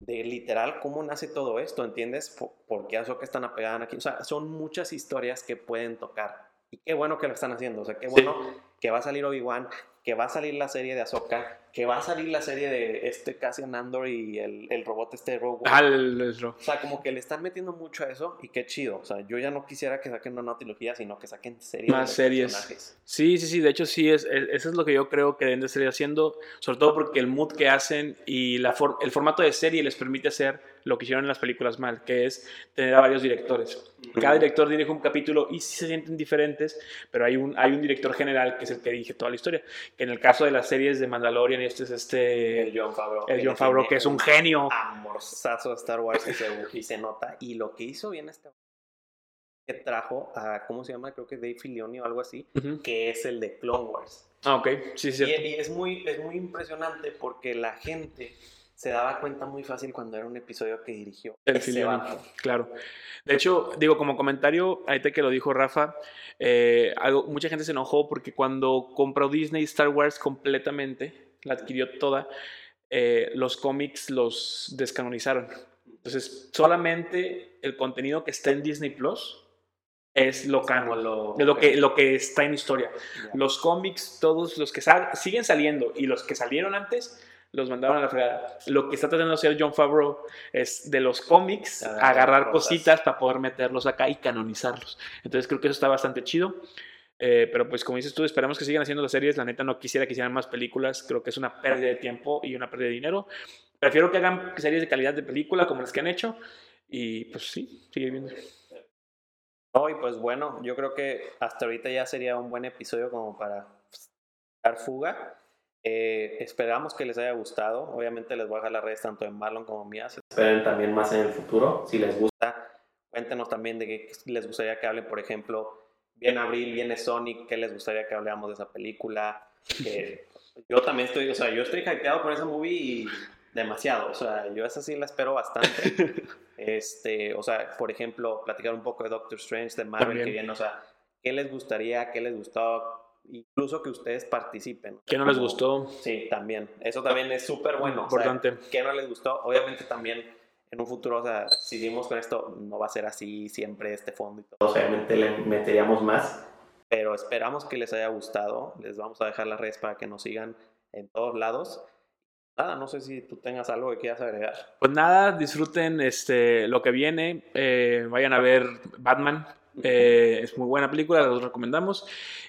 de literal cómo nace todo esto, ¿entiendes? Por, qué Ahsoka están apegadas aquí. O sea, son muchas historias que pueden tocar. Y qué bueno que lo están haciendo. O sea, qué bueno que va a salir Obi-Wan, que va a salir la serie de Ahsoka, que va a salir la serie de este Cassian Andor y el, el robot este Rogue One. Ah, el- el- O sea, como que le están metiendo mucho a eso y qué chido. O sea, yo ya no quisiera que saquen una nueva trilogía, sino que saquen series. Más series. personajes. Sí, sí, sí, de hecho sí, es, es- eso es lo que yo creo que deben de seguir haciendo, sobre todo porque el mood que hacen y la for- el formato de serie les permite hacer lo que hicieron en las películas mal, que es tener a varios directores. Cada director dirige un capítulo y sí se sienten diferentes, pero hay un, hay un director general que es el que dirige toda la historia. Que en el caso de las series de Mandalorian, este es este... El John Favreau. El John Favreau, que es un genio. Amorzazo de Star Wars y se, y se nota. Y lo que hizo bien este que trajo a, ¿cómo se llama? Creo que Dave Filoni o algo así, Ujú. que es el de Clone Wars. Ah, ok, sí, sí. Y, y es, muy, es muy impresionante porque la gente se daba cuenta muy fácil cuando era un episodio que dirigió El vato. claro. De hecho, digo, como comentario, ahorita que lo dijo Rafa, eh, algo, mucha gente se enojó porque cuando compró Disney Star Wars completamente, la adquirió toda, eh, los cómics los descanonizaron. Entonces, solamente el contenido que está en Disney Plus es lo canon, lo, que, lo que está en historia. Los cómics, todos los que sal- siguen saliendo y los que salieron antes, los mandaron a la fregada. Lo que está tratando de hacer John Favreau es de los cómics Agarrar cositas para poder meterlos acá y canonizarlos. Entonces creo que eso está bastante chido. Eh, pero pues como dices tú, esperamos que sigan haciendo las series. La neta no quisiera que hicieran más películas. Creo que es una pérdida de tiempo y una pérdida de dinero. Prefiero que hagan series de calidad de película como las que han hecho. Y pues sí, sigue viendo. No, y pues bueno, yo creo que hasta ahorita ya sería un buen episodio como para pues, dar fuga. Eh, esperamos que les haya gustado. Obviamente les voy a dejar las redes tanto de Marlon como mías. Esperen también más en el futuro. Si les gusta, cuéntenos también de qué les gustaría que hablen, por ejemplo, viene Abril, viene Sonic, qué les gustaría que habláramos de esa película. Yo también estoy, o sea, yo estoy hypeado por esa movie y demasiado. O sea, yo esa sí la espero bastante. Este, o sea, por ejemplo, platicar un poco de Doctor Strange, de Marvel También. que viene, o sea, qué les gustaría, qué les gustó, incluso que ustedes participen. ¿Qué no les gustó? Sí, también. Eso también es súper bueno. o sea, Importante. ¿Qué no les gustó? Obviamente también en un futuro, o sea, si seguimos con esto, no va a ser así siempre este fondo y todo. Obviamente le meteríamos más. Pero esperamos que les haya gustado. Les vamos a dejar las redes para que nos sigan en todos lados. Nada, no sé si tú tengas algo que quieras agregar. Pues nada, disfruten este, lo que viene. eh, vayan a ver Batman. Eh, es muy buena película, la recomendamos.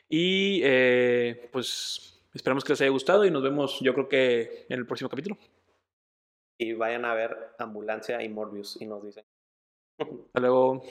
Y eh, pues esperamos que les haya gustado y nos vemos yo creo que en el próximo capítulo. Y vayan a ver Ambulancia y Morbius y nos dicen. Hasta luego.